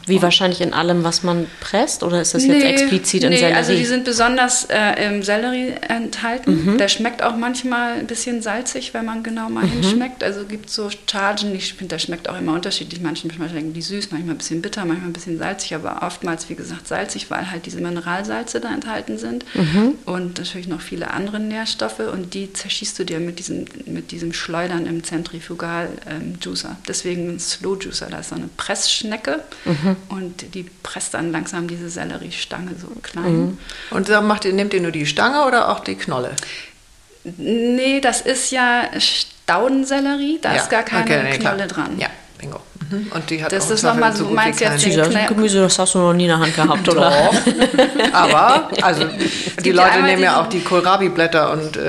Wie wahrscheinlich in allem, was man presst, oder ist das jetzt explizit in nee, Sellerie? also die sind besonders äh, im Sellerie enthalten. Mhm. Der schmeckt auch manchmal ein bisschen salzig, wenn man genau mal Mhm. hinschmeckt. Also gibt so Chargen, ich finde, der schmeckt auch immer unterschiedlich. Manchmal schmecken die süß, manchmal ein bisschen bitter, manchmal ein bisschen salzig, aber oftmals, wie gesagt, salzig, weil halt diese Mineralsalze da enthalten sind. Mhm. Und natürlich noch viele andere Nährstoffe und die zerschießt du dir mit diesem, mit diesem Schleudern im Zentrifugal-Juicer. Deswegen ein Slow Juicer, da ist so eine Pressschnecke Mhm. und die presst dann langsam diese Selleriestange so klein. Und dann macht ihr, nehmt ihr nur die Stange oder auch die Knolle? Nee, das ist ja Staudensellerie, da ist gar keine okay, nee, klar. Knolle dran. Ja, bingo. Mhm. Und die hat Das auch ist noch mal Zweifel so- gut wie meinst jetzt den- Knä- Gemüse, das hast du noch nie in der Hand gehabt, oder? Doch. Aber, also, die ja Leute einmal nehmen ja auch die Kohlrabi-Blätter und äh,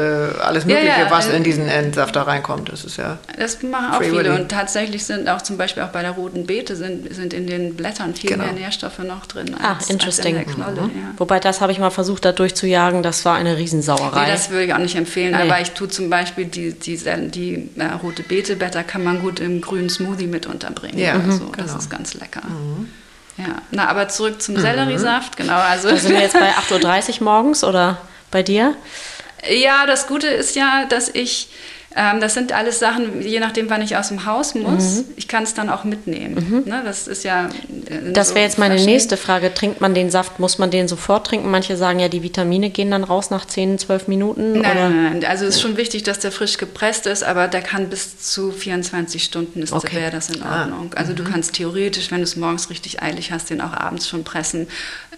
alles Ja, Mögliche, ja, was äh, in diesen Endsafter reinkommt. Das ist ja. Das machen auch viele Willy. und tatsächlich sind auch zum Beispiel auch bei der roten Beete sind, sind in den Blättern viel Genau. mehr Nährstoffe noch drin Ah, als, interesting. als in der Knolle. Ja. Wobei, das habe ich mal versucht, da durchzujagen. Das war eine Riesensauerei. Nee, das würde ich auch nicht empfehlen, Nee. aber ich tue zum Beispiel die, die, die äh, rote Beeteblätter kann man gut im grünen Smoothie mit unterbringen. Ja, oder mhm, so. Das genau. ist ganz lecker. Ja, na, aber zurück zum Selleriesaft, genau. Also da sind wir jetzt bei 8.30 Uhr morgens oder bei dir? Ja, das Gute ist ja, dass ich, ähm, das sind alles Sachen, je nachdem, wann ich aus dem Haus muss, Mhm. ich kann es dann auch mitnehmen. Ne? Das ist ja. äh, Das so wäre jetzt meine Flaschen. nächste Frage. Trinkt man den Saft, muss man den sofort trinken? Manche sagen ja, die Vitamine gehen dann raus nach 10, 12 Minuten. Nein, oder? nein, nein. Also es ist schon wichtig, dass der frisch gepresst ist, aber der kann bis zu 24 Stunden ist Okay. wäre das in Ah, Ordnung. Also mhm. du kannst theoretisch, wenn du es morgens richtig eilig hast, den auch abends schon pressen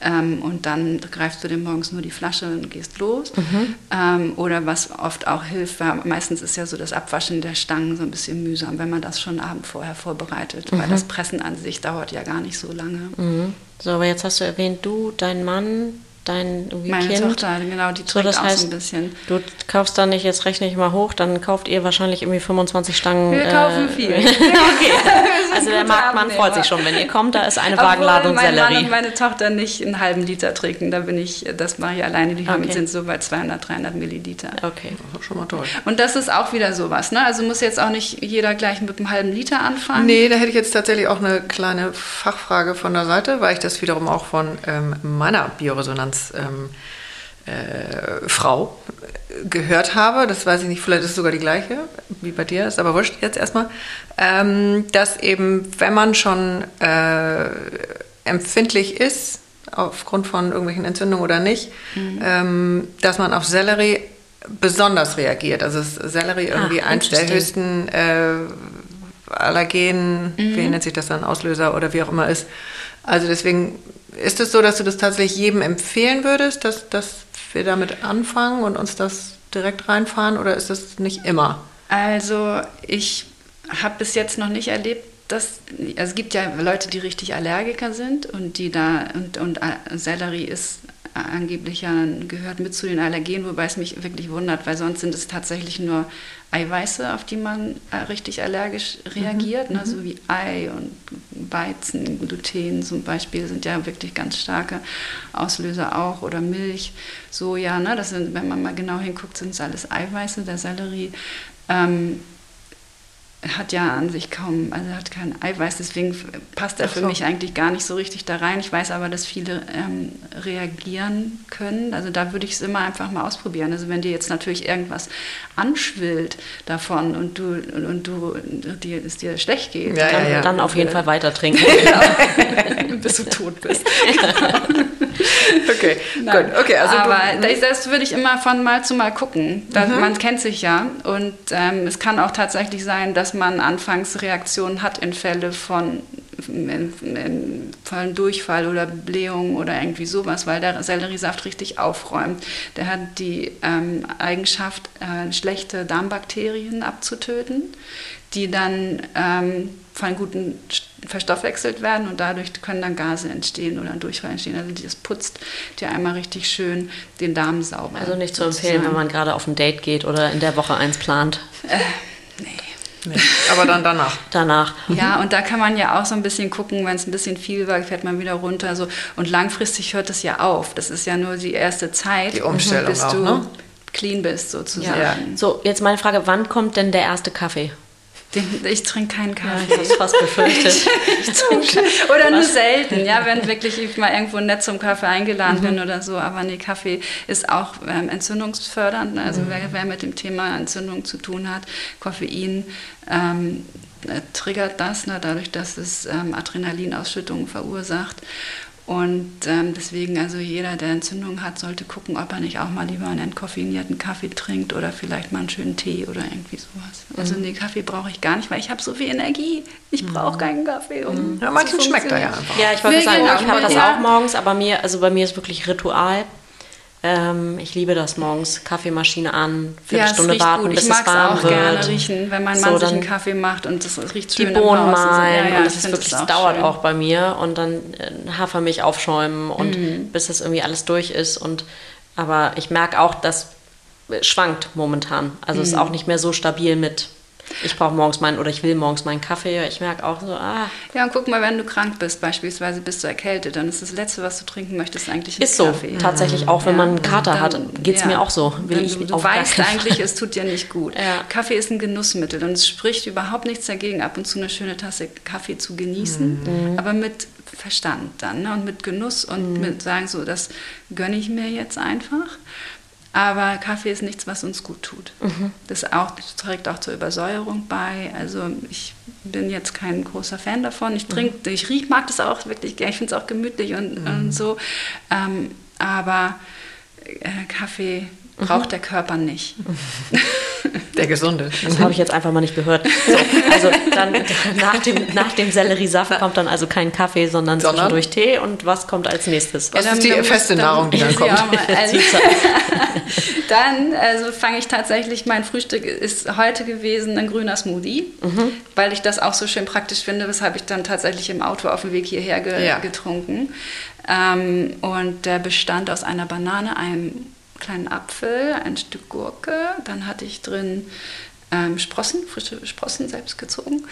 ähm, und dann greifst du dir morgens nur die Flasche und gehst los. Mhm. Ähm, oder was oft auch hilft, weil meistens ist ja so das Abwaschen der Stangen so ein bisschen mühsam, wenn man das schon Abend vorher vorbereitet, weil das Pressen an sich dauert ja gar nicht so lange. Mhm. So, aber jetzt hast du erwähnt, du, dein Mann, dein Meine Kind. Tochter, genau, die So, trinkt das auch heißt, so ein bisschen. du kaufst dann nicht, jetzt rechne ich mal hoch, dann kauft ihr wahrscheinlich irgendwie 25 Stangen. Wir kaufen viel. okay. Also der Marktmann freut sich schon, wenn ihr kommt, da ist eine Wagenladung mein Mann Sellerie. und meine Tochter nicht einen halben Liter trinken. Da bin ich, das mache ich alleine. Die haben, Okay. sind so bei 200, 300 Milliliter. Okay. Das ist schon mal toll. Und das ist auch wieder sowas. Ne? Also muss jetzt auch nicht jeder gleich mit einem halben Liter anfangen. Nee, da hätte ich jetzt tatsächlich auch eine kleine Fachfrage von der Seite, weil ich das wiederum auch von ähm, meiner Bioresonanz ähm, äh, Frau gehört habe. Das weiß ich nicht, vielleicht ist es sogar die gleiche, wie bei dir ist, aber wurscht jetzt erstmal. Ähm, dass eben, wenn man schon äh, empfindlich ist, aufgrund von irgendwelchen Entzündungen oder nicht, ähm, dass man auf Sellerie besonders reagiert. Also ist Sellerie irgendwie Ah, eins der höchsten äh, Allergen, wie nennt sich das dann, Auslöser oder wie auch immer ist. Also deswegen ist es so, dass du das tatsächlich jedem empfehlen würdest, dass, dass wir damit anfangen und uns das direkt reinfahren oder ist das nicht immer? Also ich habe bis jetzt noch nicht erlebt, dass also es gibt ja Leute, die richtig Allergiker sind und die da und, und äh, Sellerie ist angeblich ja gehört mit zu den Allergenen, wobei es mich wirklich wundert, weil sonst sind es tatsächlich nur Eiweiße, auf die man äh, richtig allergisch reagiert, ne? so wie Ei und Weizen, Gluten zum Beispiel sind ja wirklich ganz starke Auslöser auch oder Milch, Soja, ne? das sind, wenn man mal genau hinguckt, sind es alles Eiweiße, der Sellerie. Ähm, hat ja an sich kaum, also hat kein Eiweiß, deswegen passt er für so. mich eigentlich gar nicht so richtig da rein. Ich weiß aber, dass viele ähm, reagieren können. Also da würde ich es immer einfach mal ausprobieren. Also wenn dir jetzt natürlich irgendwas anschwillt davon und du und, und du dir, es dir schlecht geht, Ja, Dann, ja, ja. dann auf jeden Fall weiter trinken. bis du tot bist. Okay, Nein. gut. Okay, also aber das, das würde ich immer von Mal zu Mal gucken. Da, Man kennt sich ja und ähm, es kann auch tatsächlich sein, dass man Anfangsreaktionen hat in Fälle von, in, in, von Durchfall oder Blähung oder irgendwie sowas, weil der Selleriesaft richtig aufräumt. Der hat die ähm, Eigenschaft, äh, schlechte Darmbakterien abzutöten, die dann ähm, von guten verstoffwechselt werden und dadurch können dann Gase entstehen oder ein Durchfall entstehen. Also das putzt dir einmal richtig schön den Darm sauber. Also nicht zu empfehlen, wenn man gerade auf ein Date geht oder in der Woche eins plant. Äh, nee. Nee. Aber dann danach. Danach. Ja, und da kann man ja auch so ein bisschen gucken, wenn es ein bisschen viel war, fährt man wieder runter. So. Und langfristig hört es ja auf. Das ist ja nur die erste Zeit, Die Umstellung bis auch, du ne? clean bist, sozusagen. Ja. So, jetzt meine Frage, wann kommt denn der erste Kaffee? Den, ich trinke keinen ich Kaffee. habe es fast befürchtet. Ich trinke oder nur selten, ja, wenn wirklich ich mal irgendwo nett zum Kaffee eingeladen bin oder so. Aber nee, Kaffee ist auch ähm, entzündungsfördernd. Also wer, wer mit dem Thema Entzündung zu tun hat, Koffein ähm, äh, triggert das, ne, dadurch, dass es ähm, Adrenalinausschüttungen verursacht. Und ähm, deswegen, also jeder, der Entzündung hat, sollte gucken, ob er nicht auch mal lieber einen entkoffeinierten Kaffee trinkt oder vielleicht mal einen schönen Tee oder irgendwie sowas. Also nee, Kaffee brauche ich gar nicht, weil ich habe so viel Energie. Ich brauche keinen Kaffee. Um Ja, manchen schmeckt er ja einfach. Ja, ich wollte sagen, ich habe das auch morgens, aber mir, also bei mir ist wirklich Ritual. Ähm, ich liebe das morgens. Kaffeemaschine an, Ja, Viertelstunde riecht warten, gut. bis Ich mag es warm auch wird. gerne riechen, wenn mein So, Mann sich dann einen Kaffee macht und das riecht die schön im Bohnen Haus. malen Ja, ja, und das ist wirklich, das auch dauert schön. auch bei mir und dann äh, Hafermilch aufschäumen und Mhm. bis das irgendwie alles durch ist und aber ich merke auch, das schwankt momentan. Also Mhm. es ist auch nicht mehr so stabil mit ich brauche morgens meinen oder ich will morgens meinen Kaffee. Ich merke auch so, ah, Ja, und guck mal, wenn du krank bist, beispielsweise bist du erkältet, dann ist das Letzte, was du trinken möchtest, eigentlich ein ist so. Kaffee. Tatsächlich auch, wenn Ja, man einen Kater dann- hat, geht es ja. mir auch so. Will ich du du weißt eigentlich, es tut dir nicht gut. Ja. Kaffee ist ein Genussmittel und es spricht überhaupt nichts dagegen, ab und zu eine schöne Tasse Kaffee zu genießen, Mhm. aber mit Verstand dann ne? und mit Genuss und mit sagen so, das gönne ich mir jetzt einfach. Aber Kaffee ist nichts, was uns gut tut. Mhm. Das, auch, das trägt auch zur Übersäuerung bei. Also ich bin jetzt kein großer Fan davon. Ich trinke, ich riech, mag das auch wirklich gerne. Ich finde es auch gemütlich und, und so. Ähm, aber äh, Kaffee braucht der Körper nicht. Der gesunde. Das habe ich jetzt einfach mal nicht gehört. So, also dann nach dem, nach dem Selleriesaft kommt dann also kein Kaffee, sondern, Sondern? zwischendurch Tee. Und was kommt als nächstes? Was Ja, ist die dann- feste dann- Nahrung, die dann kommt? Ja, also, dann also fange ich tatsächlich, mein Frühstück ist heute gewesen ein grüner Smoothie, Mhm. weil ich das auch so schön praktisch finde, weshalb ich dann tatsächlich im Auto auf dem Weg hierher ge Ja. getrunken. Ähm, und der bestand aus einer Banane, einem kleinen Apfel, ein Stück Gurke, dann hatte ich drin ähm, Sprossen, frische Sprossen selbst gezogen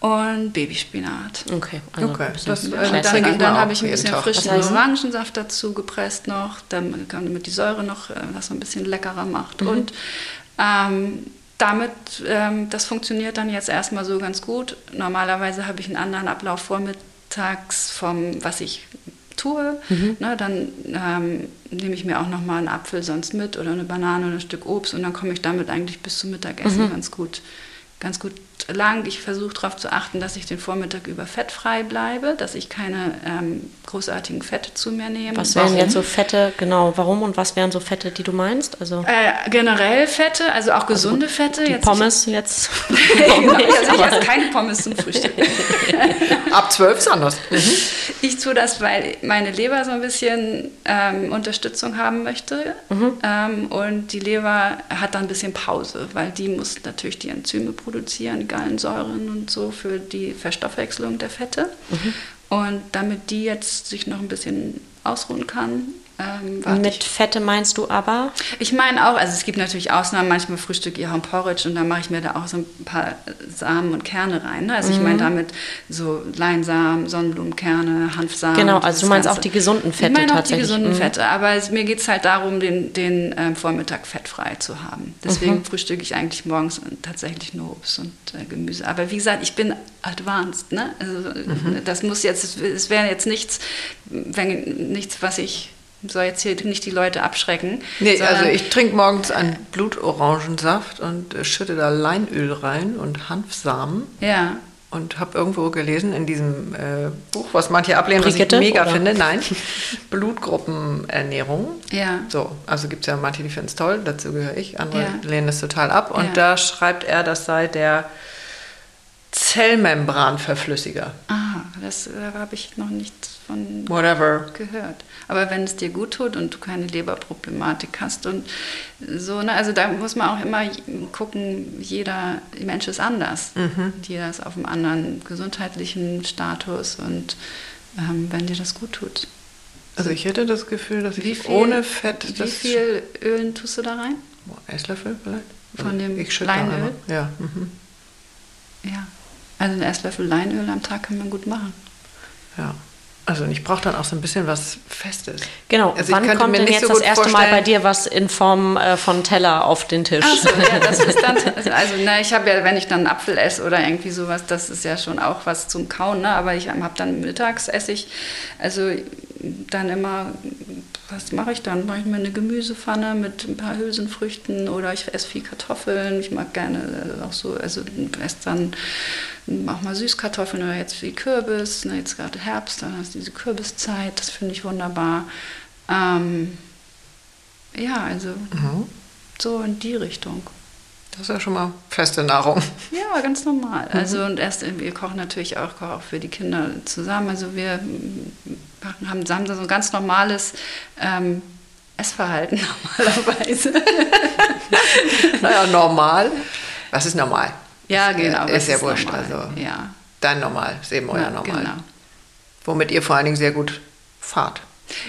und Babyspinat. Okay, also Okay, ein bisschen das, äh, dann, dann mal habe ich ein bisschen frischen? Orangensaft dazu gepresst noch, damit, damit die Säure noch äh, was so ein bisschen leckerer macht. Mhm. Und ähm, damit, ähm, das funktioniert dann jetzt erstmal so ganz gut. Normalerweise habe ich einen anderen Ablauf vormittags vom, was ich tue. Mhm. Ne, dann ähm, nehme ich mir auch nochmal einen Apfel sonst mit oder eine Banane oder ein Stück Obst und dann komme ich damit eigentlich bis zum Mittagessen Mhm. ganz gut ganz gut lang. Ich versuche darauf zu achten, dass ich den Vormittag über fettfrei bleibe, dass ich keine ähm, großartigen Fette zu mir nehme. Was wären Warum? jetzt so Fette, genau, warum und was wären so Fette, die du meinst? Also Äh, generell Fette, also auch gesunde Fette. die Jetzt Pommes jetzt. Ich, genau, ja, ich esse keine Pommes zum Frühstück. Ab 12 ist anders. Ich tue das, weil meine Leber so ein bisschen ähm, Unterstützung haben möchte. Mhm. Ähm, und die Leber hat dann ein bisschen Pause, weil die muss natürlich die Enzyme produzieren, Gallensäuren und so für die Verstoffwechslung der Fette. Mhm. Und damit die jetzt sich noch ein bisschen ausruhen kann, ähm, Mit ich Fette meinst du aber? Ich meine auch, also es gibt natürlich Ausnahmen, manchmal frühstücke ich auch ein Porridge und dann mache ich mir da auch so ein paar Samen und Kerne rein. Ne? Also ich Mhm. meine damit so Leinsamen, Sonnenblumenkerne, Hanfsamen. Genau, also du meinst Ganze. auch die gesunden Fette Ich meine auch die gesunden Mhm. Fette, aber es, mir geht es halt darum, den, den ähm, Vormittag fettfrei zu haben. Deswegen Mhm. frühstücke ich eigentlich morgens tatsächlich nur Obst und äh, Gemüse. Aber wie gesagt, ich bin advanced. Ne? Also Mhm. das muss jetzt, es wäre jetzt nichts, wenn, nichts, was ich soll jetzt hier nicht die Leute abschrecken. Nee, also ich trinke morgens einen Blutorangensaft und äh, schütte da Leinöl rein und Hanfsamen. Ja. Und habe irgendwo gelesen in diesem äh, Buch, was manche ablehnen, was ich Brigitte, mega oder? finde. Nein, Blutgruppenernährung. Ja. So, also gibt es ja manche, die finden es toll, dazu gehöre ich, andere Ja. lehnen es total ab. Und Ja. da schreibt er, das sei der Zellmembranverflüssiger. Ah, das äh, habe ich noch nicht von Whatever. gehört. Aber wenn es dir gut tut und du keine Leberproblematik hast und so, ne, also da muss man auch immer gucken, jeder Mensch ist anders. Mhm. Jeder ist auf einem anderen gesundheitlichen Status und ähm, wenn dir das gut tut. Also ich hätte das Gefühl, dass ich viel- ohne Fett Wie viel Ölen tust du da rein? Esslöffel vielleicht? Von dem ich Leinöl? Ja. Mhm. Ja. Also einen Esslöffel Leinöl am Tag kann man gut machen. ja. Also ich brauche dann auch so ein bisschen was Festes. Genau, Also wann kommt denn jetzt so das erste Mal vorstellen- bei dir was in Form äh, von Teller auf den Tisch? Ach so, ja, das ist dann, also, also na, ich habe ja, wenn ich dann einen Apfel esse oder irgendwie sowas, das ist ja schon auch was zum Kauen, ne? aber ich habe dann mittags esse ich, also dann immer, was mache ich dann? Mache ich mir eine Gemüsepfanne mit ein paar Hülsenfrüchten oder ich esse viel Kartoffeln, ich mag gerne äh, auch so, also esse dann auch mal Süßkartoffeln oder jetzt viel Kürbis, ne? jetzt gerade Herbst, dann hast du diese Kürbiszeit, das finde ich wunderbar. Ähm, ja, also Mhm. so in die Richtung. Das ist ja schon mal feste Nahrung. Ja, ganz normal. Also und erst wir kochen natürlich auch, kochen auch für die Kinder zusammen. Also wir machen, haben, haben so ein ganz normales ähm, Essverhalten normalerweise. naja, normal. Was ist normal? ja, genau. Ist ja wurscht. normal. Also Ja, dein Normal ist eben euer ja Normal. genau. Womit ihr vor allen Dingen sehr gut fahrt.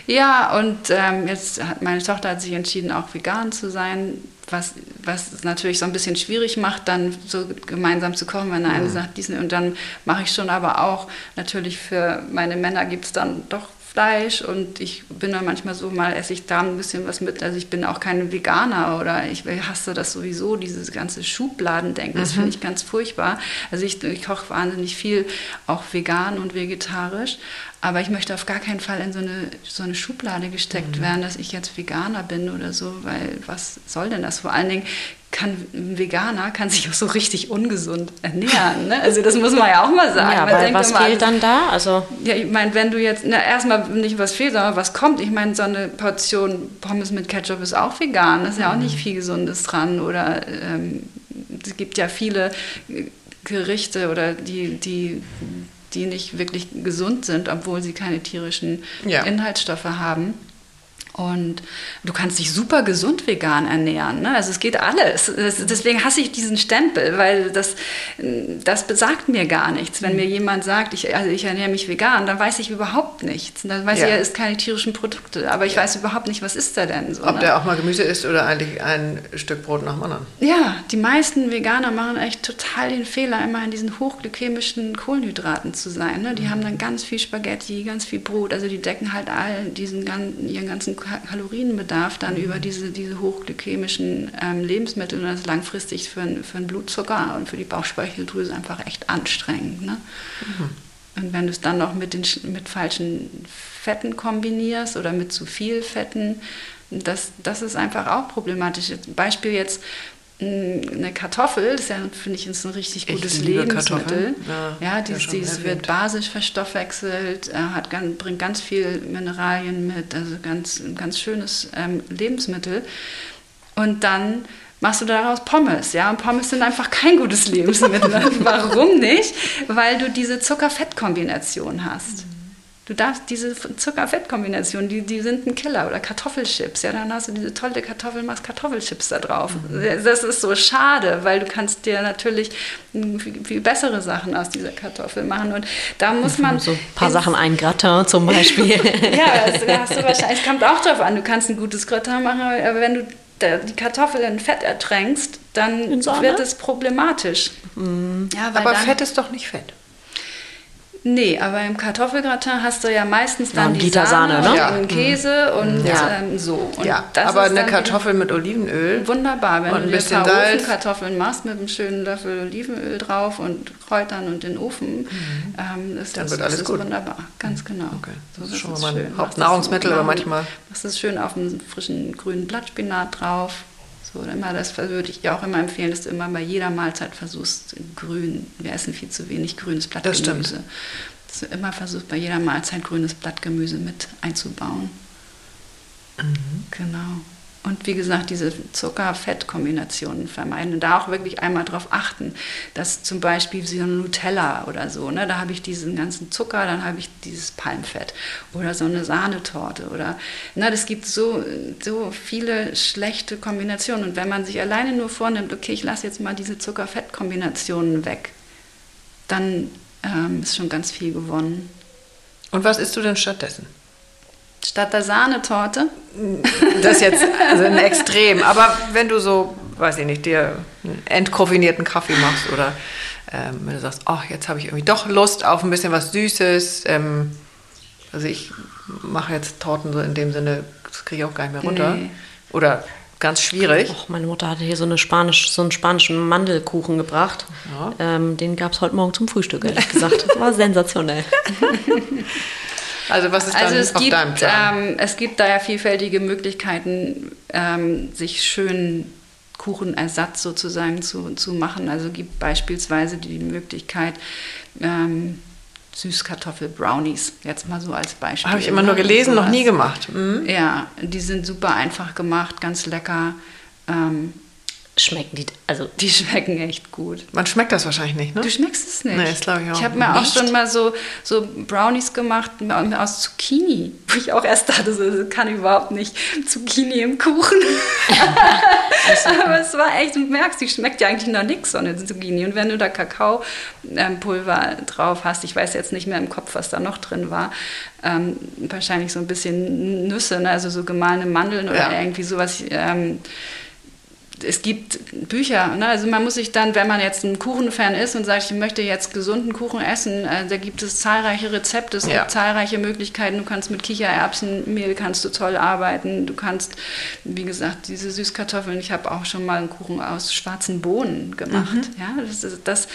Ja, und ähm, jetzt hat meine Tochter hat sich entschieden, auch vegan zu sein, was, was es natürlich so ein bisschen schwierig macht, dann so gemeinsam zu kochen, wenn der eine sagt, dies nicht. Und dann mache ich schon aber auch, natürlich für meine Männer gibt es dann doch Fleisch und ich bin dann manchmal so, mal esse ich da ein bisschen was mit. Also ich bin auch kein Veganer oder ich hasse das sowieso, dieses ganze Schubladendenken, das finde ich ganz furchtbar. Also ich, ich koche wahnsinnig viel, auch vegan und vegetarisch, aber ich möchte auf gar keinen Fall in so eine, so eine Schublade gesteckt werden, dass ich jetzt Veganer bin oder so, weil was soll denn das? Vor allen Dingen kann ein Veganer kann sich auch so richtig ungesund ernähren. Ne? Also das muss man ja auch mal sagen. ja, Man was immer, fehlt dann da? Also ja, ich meine, wenn du jetzt, na, erstmal nicht was fehlt, sondern was kommt. Ich meine, so eine Portion Pommes mit Ketchup ist auch vegan. Da ist ja auch nicht viel Gesundes dran. Oder ähm, es gibt ja viele Gerichte oder die, die, die nicht wirklich gesund sind, obwohl sie keine tierischen Ja. Inhaltsstoffe haben. Und du kannst dich super gesund vegan ernähren. Ne? Also es geht alles. Das, deswegen hasse ich diesen Stempel, weil das, das besagt mir gar nichts. Wenn mir jemand sagt, ich, also ich ernähre mich vegan, dann weiß ich überhaupt nichts. Dann weiß Ja. ich, er isst keine tierischen Produkte. Aber ich weiß überhaupt nicht, was ist da denn so. Ob ne? der auch mal Gemüse isst oder eigentlich ein Stück Brot nach dem anderen. Ja, die meisten Veganer machen echt total den Fehler, immer in diesen hochglykämischen Kohlenhydraten zu sein. Ne? Die haben dann ganz viel Spaghetti, ganz viel Brot, also die decken halt all diesen ihren ganzen Ka- Kalorienbedarf dann über diese, diese hochglykämischen ähm, Lebensmittel und das ist langfristig für, den- für den Blutzucker und für die Bauchspeicheldrüse einfach echt anstrengend. Ne? Und wenn du es dann noch mit, den, mit falschen Fetten kombinierst oder mit zu viel Fetten, das, das ist einfach auch problematisch. Beispiel jetzt eine Kartoffel, das ist ja, finde ich, ist ein richtig Ich gutes Lebensmittel. Ja, Ja, ja, schon dies erwähnt. wird basisch verstoffwechselt, äh, hat bringt ganz viel Mineralien mit, also ganz, ein ganz schönes ähm, Lebensmittel. Und dann machst du daraus Pommes, ja, und Pommes sind einfach kein gutes Lebensmittel. Warum nicht? Weil du diese Zucker-Fett-Kombination hast. Du darfst diese Zucker-Fett-Kombination, die, die sind ein Killer. Oder Kartoffelchips, ja, dann hast du diese tolle Kartoffel, machst Kartoffelchips da drauf. Das ist so schade, weil du kannst dir natürlich viel, viel bessere Sachen aus dieser Kartoffel machen. Und da muss man... so ein paar Sachen, ein Gratin zum Beispiel. ja, das hast du wahrscheinlich. Es kommt auch darauf an. Du kannst ein gutes Gratin machen, aber wenn du da- die Kartoffel in Fett ertränkst, dann wird es problematisch. Ja, weil Aber dann, Fett ist doch nicht Fett. Nee, aber im Kartoffelgratin hast du ja meistens Ja, dann ein die Liter Sahne, Sahne, ne? und den Käse und Ja. ähm, so. Und ja, das aber ist eine Kartoffel mit Olivenöl. Wunderbar, wenn und du ein dir ein bisschen paar Salz. Ofenkartoffeln machst mit einem schönen Löffel Olivenöl drauf und Kräutern und den Ofen, ähm, ist Dann das, wird das alles ist gut. wunderbar. Ganz genau. Okay, das So, ist schon mal mein Hauptnahrungsmittel, das so aber genau. manchmal- Machst es schön auf einen frischen grünen Blattspinat drauf. So, immer das würde ich dir auch immer empfehlen, dass du immer bei jeder Mahlzeit versuchst, grün, wir essen viel zu wenig grünes Das Blattgemüse. stimmt. Dass du immer versuchst, bei jeder Mahlzeit grünes Blattgemüse mit einzubauen. Mhm. Genau. Und wie gesagt, diese Zucker-Fett-Kombinationen vermeiden. Und da auch wirklich einmal darauf achten, dass zum Beispiel so eine Nutella oder so, ne, da habe ich diesen ganzen Zucker, dann habe ich dieses Palmfett. Oder so eine Sahnetorte. Oder, na, das gibt so, so viele schlechte Kombinationen. Und wenn man sich alleine nur vornimmt, okay, ich lasse jetzt mal diese Zucker-Fett-Kombinationen weg, dann ähm, ist schon ganz viel gewonnen. Und was isst du denn stattdessen? Statt der Sahnetorte? Das ist jetzt also ein Extrem. Aber wenn du so, weiß ich nicht, dir einen entkoffinierten Kaffee machst oder ähm, wenn du sagst, ach, jetzt habe ich irgendwie doch Lust auf ein bisschen was Süßes. Ähm, also ich mache jetzt Torten so in dem Sinne, das kriege ich auch gar nicht mehr runter. Nee. Oder ganz schwierig. Och, meine Mutter hatte hier so, eine Spanisch, so einen spanischen Mandelkuchen gebracht. Ja. Ähm, den gab es heute Morgen zum Frühstück, ehrlich gesagt. War sensationell. Also was ist dann Also es auf gibt, deinem Plan? ähm, es gibt da ja vielfältige Möglichkeiten, ähm, sich schön Kuchenersatz sozusagen zu, zu machen. Also gibt beispielsweise die Möglichkeit, ähm, Süßkartoffel-Brownies, jetzt mal so als Beispiel. Habe ich immer nur gelesen, noch nie gemacht. Mhm. Ja, die sind super einfach gemacht, ganz lecker. Ähm, Schmecken die, also die schmecken echt gut. Man schmeckt das wahrscheinlich nicht, ne? Du schmeckst es nicht. Nee, das glaub ich auch. Ich habe mir auch Echt? schon mal so, so Brownies gemacht aus Zucchini, wo ich auch erst dachte, das kann überhaupt nicht Zucchini im Kuchen. Aber es war echt, du merkst, die schmeckt ja eigentlich noch nichts, so eine Zucchini. Und wenn du da Kakaopulver drauf hast, ich weiß jetzt nicht mehr im Kopf, was da noch drin war, ähm, wahrscheinlich so ein bisschen Nüsse, ne? also so gemahlene Mandeln oder Ja. irgendwie sowas. Ähm, es gibt Bücher, ne? also man muss sich dann, wenn man jetzt ein Kuchenfan ist und sagt, ich möchte jetzt gesunden Kuchen essen, äh, da gibt es zahlreiche Rezepte, es Ja. gibt zahlreiche Möglichkeiten. Du kannst mit Kichererbsenmehl kannst du toll arbeiten. Du kannst, wie gesagt, diese Süßkartoffeln. Ich habe auch schon mal einen Kuchen aus schwarzen Bohnen gemacht. Mhm. Ja, das, ist das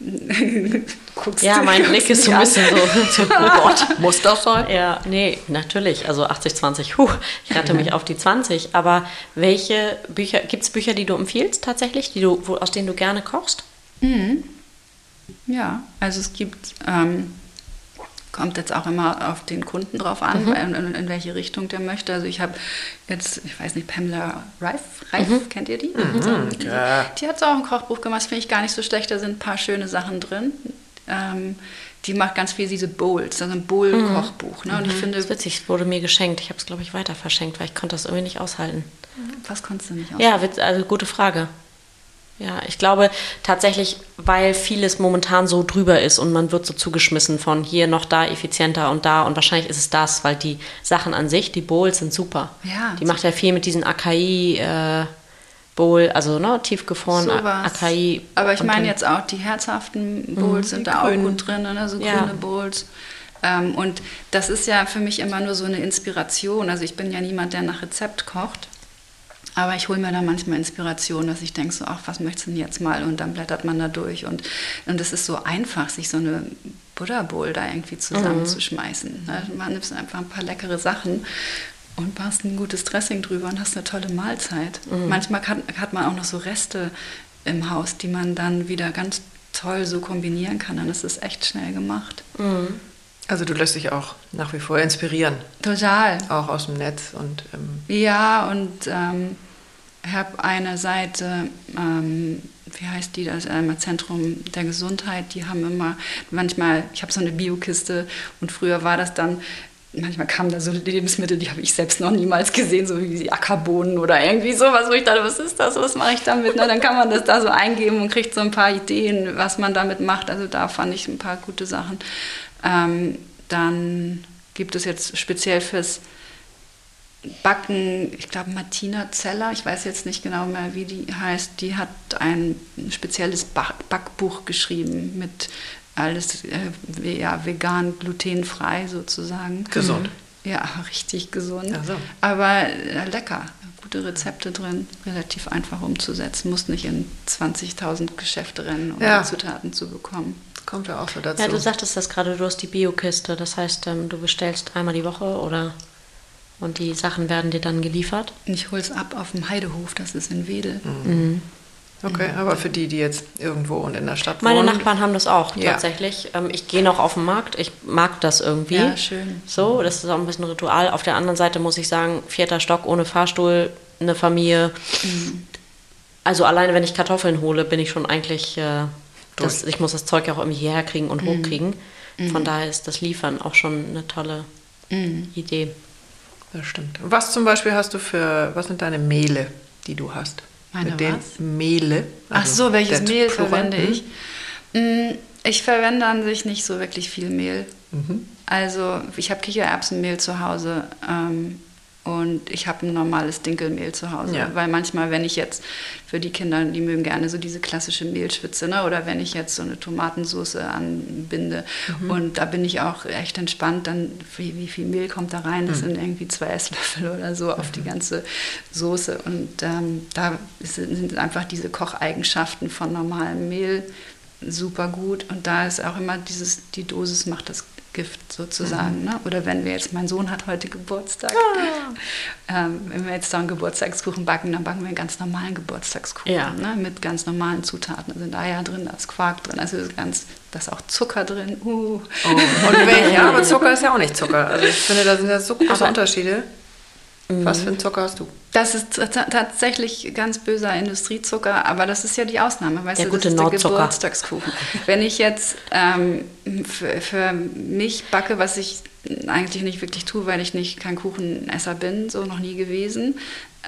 guckst ja, mein Blick ist so ein bisschen so, so oh Gott. Muss das sein? Ja, nee, natürlich. Also 80, 20, huh, ich rette mich auf die 20. Aber welche Bücher, gibt es Bücher, die du empfiehlst tatsächlich, die du, wo, aus denen du gerne kochst? Ja, also es gibt, ähm, kommt jetzt auch immer auf den Kunden drauf an, in, in, in welche Richtung der möchte. Also ich habe jetzt, ich weiß nicht, Pamela Reif, Reif kennt ihr die? So, die, ja. die hat so auch ein Kochbuch gemacht, finde ich gar nicht so schlecht, da sind ein paar schöne Sachen drin. Ähm, die macht ganz viel diese Bowls, also ein Bowl-Kochbuch. Ne? Und ich finde, Das ist witzig, es wurde mir geschenkt. Ich habe es, glaube ich, weiter verschenkt, weil ich konnte das irgendwie nicht aushalten. was konntest du nicht aus? Ja, also gute Frage. Ja, ich glaube tatsächlich, weil vieles momentan so drüber ist und man wird so zugeschmissen von hier noch da effizienter und da und wahrscheinlich ist es das, weil die Sachen an sich, die Bowls sind super. Ja, die macht ja viel mit diesen Acai äh, Bowl, also ne, tiefgefroren Sowas. Acai. Aber ich meine jetzt auch die herzhaften Bowls sind die da grünen. auch gut drin, ne? so Ja. grüne Bowls. Ähm, und das ist ja für mich immer nur so eine Inspiration. Also ich bin ja niemand, der nach Rezept kocht. Aber ich hole mir da manchmal Inspiration, dass ich denke so, ach, was möchtest du denn jetzt mal? Und dann blättert man da durch. Und, und es ist so einfach, sich so eine Buddha Bowl da irgendwie zusammenzuschmeißen. Ne? Man nimmt einfach ein paar leckere Sachen und machst ein gutes Dressing drüber und hast eine tolle Mahlzeit. Manchmal hat, hat man auch noch so Reste im Haus, die man dann wieder ganz toll so kombinieren kann. Dann ist es echt schnell gemacht. Also du lässt dich auch nach wie vor inspirieren, Total. auch aus dem Netz und ähm, Ja, und ähm, habe eine Seite, ähm, wie heißt die, das einmal Zentrum der Gesundheit, die haben immer, manchmal, ich habe so eine Biokiste und früher war das dann, manchmal kamen da so Lebensmittel, die habe ich selbst noch niemals gesehen, so wie die Ackerbohnen oder irgendwie sowas, wo ich dachte, was ist das, was mache ich damit? Na, dann kann man das da so eingeben und kriegt so ein paar Ideen, was man damit macht. Also da fand ich ein paar gute Sachen. Ähm, dann gibt es jetzt speziell fürs Backen, ich glaube Martina Zeller, ich weiß jetzt nicht genau mehr, wie die heißt, die hat ein spezielles Back Backbuch geschrieben mit alles äh, ja, vegan, glutenfrei sozusagen. gesund. Ja, richtig gesund. Ach so. Aber äh, lecker. Gute Rezepte drin, relativ einfach umzusetzen. Muss nicht in 20.000 Geschäfte rennen, um Ja. die Zutaten zu bekommen. Kommt ja auch so dazu. Ja, du sagtest das gerade, du hast die Biokiste. Das heißt, ähm, du bestellst einmal die Woche oder und die Sachen werden dir dann geliefert. Ich hole es ab auf dem Heidehof, das ist in Wedel. Mhm. Okay, aber für die, die jetzt irgendwo und in der Stadt Meine wohnen. Nachbarn haben das auch Ja. tatsächlich. Ähm, ich gehe noch auf den Markt, ich mag das irgendwie. Ja, schön. So, das ist auch ein bisschen Ritual. Auf der anderen Seite muss ich sagen, vierter Stock ohne Fahrstuhl, eine Familie. Also alleine, wenn ich Kartoffeln hole, bin ich schon eigentlich, äh, das, ich muss das Zeug ja auch irgendwie hierher kriegen und hochkriegen. Von daher ist das Liefern auch schon eine tolle Idee. Das stimmt. Was zum Beispiel hast du für, was sind deine Mehle, die du hast? Meine Mit den was? Mehle. Ach also so, welches Mehl Plural. verwende ich? Mm, Ich verwende an sich nicht so wirklich viel Mehl. Mhm. Also ich habe Kichererbsenmehl zu Hause ähm, und ich habe ein normales Dinkelmehl zu Hause. Ja. Weil manchmal, wenn ich jetzt für die Kinder, die mögen gerne so diese klassische Mehlschwitze, ne? oder wenn ich jetzt so eine Tomatensauce anbinde Mhm. und da bin ich auch echt entspannt, dann wie, wie viel Mehl kommt da rein? Mhm. Das sind irgendwie zwei Esslöffel oder so auf die ganze Soße und ähm, da sind einfach diese Kocheigenschaften von normalem Mehl super gut und da ist auch immer dieses, die Dosis macht das Gift sozusagen. Ne? Oder wenn wir jetzt, mein Sohn hat heute Geburtstag, ähm, wenn wir jetzt da einen Geburtstagskuchen backen, dann backen wir einen ganz normalen Geburtstagskuchen Ja. ne? mit ganz normalen Zutaten. Da sind Eier drin, da ist Quark drin, also ist ganz, da ist auch Zucker drin. Uh. Oh, und welche? Ja, aber Zucker ist ja auch nicht Zucker. Also ich finde, da sind ja so große Aber- Unterschiede. Was für einen Zucker hast du? Das ist t- t- tatsächlich ganz böser Industriezucker, aber das ist ja die Ausnahme. Weißt Der du, gute das ist der Nordzucker. Geburtstagskuchen. Wenn ich jetzt ähm, für, für mich backe, was ich eigentlich nicht wirklich tue, weil ich nicht kein Kuchenesser bin, so noch nie gewesen,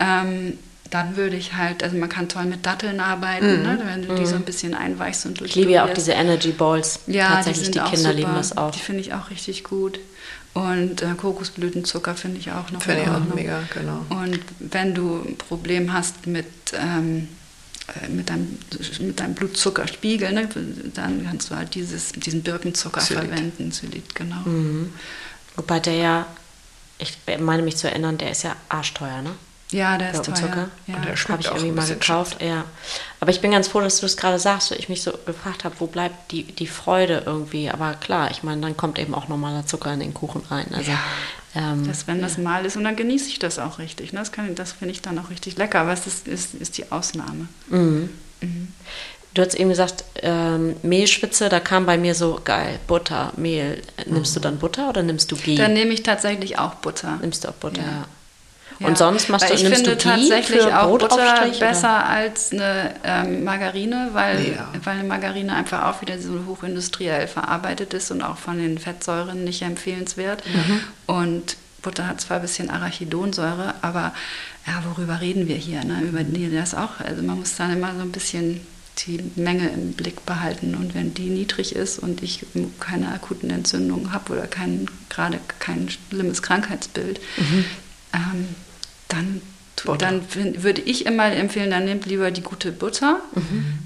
ähm, dann würde ich halt, also man kann toll mit Datteln arbeiten, ne, wenn du die so ein bisschen einweichst und Mhm. Ich liebe ja auch diese Energy Balls. Ja, Tatsächlich, die, sind die auch Kinder super. lieben das auch. Die finde ich auch richtig gut. Und äh, Kokosblütenzucker finde ich auch noch Finde in ich auch Ordnung. mega, genau. Und wenn du ein Problem hast mit, ähm, äh, mit, deinem, mit deinem Blutzuckerspiegel, ne, dann kannst du halt dieses, diesen Birkenzucker Zylit. verwenden, Zylit, genau. Mhm. Wobei der ja, ich meine mich zu erinnern, der ist ja arschteuer, ne? Ja, der ist teuer. Ja. Und der Habe schmeckt ich auch irgendwie ein mal bisschen gekauft, ja. Aber ich bin ganz froh, dass du es gerade sagst, weil ich mich so gefragt habe, wo bleibt die, die Freude irgendwie. Aber klar, ich meine, dann kommt eben auch normaler Zucker in den Kuchen rein. Also, ähm, Das, wenn das mal ist, und dann genieße ich das auch richtig. Ne? Das, kann- das finde ich dann auch richtig lecker, aber es ist, ist, ist die Ausnahme. mhm. Du hast eben gesagt, ähm, Mehlschwitze, da kam bei mir so, geil, Butter, Mehl. Nimmst du dann Butter oder nimmst du Ghee? Dann nehme ich tatsächlich auch Butter. nimmst du auch Butter, Ja. ja. Ja, Und sonst machst weil du, ich nimmst finde du tatsächlich auch Butter Brotaufstrich, oder? besser als eine ähm, Margarine, weil, Ja. weil eine Margarine einfach auch wieder so hochindustriell verarbeitet ist und auch von den Fettsäuren nicht empfehlenswert. Mhm. Und Butter hat zwar ein bisschen Arachidonsäure, aber ja, worüber reden wir hier? Ne? Über die das auch. Also man muss dann immer so ein bisschen die Menge im Blick behalten und wenn die niedrig ist und ich keine akuten Entzündungen habe oder kein, gerade kein schlimmes Krankheitsbild, ähm, dann, Butter. dann würde ich immer empfehlen, dann nehmt lieber die gute Butter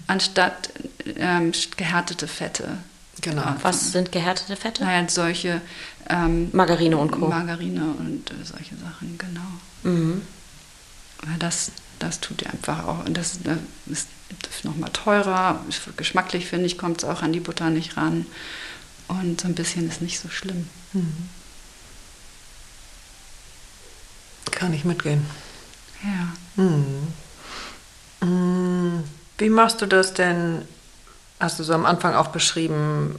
anstatt ähm, gehärtete Fette. Genau. Ja, Was sind gehärtete Fette? Naja, solche ähm, Margarine und Co. Margarine und äh, solche Sachen, genau. Mhm. Weil das, das tut dir einfach auch, und das, das ist nochmal teurer, geschmacklich finde ich, kommt es auch an die Butter nicht ran. Und so ein bisschen ist nicht so schlimm. Kann ich mitgehen. Ja. Hm. Hm. Wie machst du das denn? Hast du so am Anfang auch beschrieben,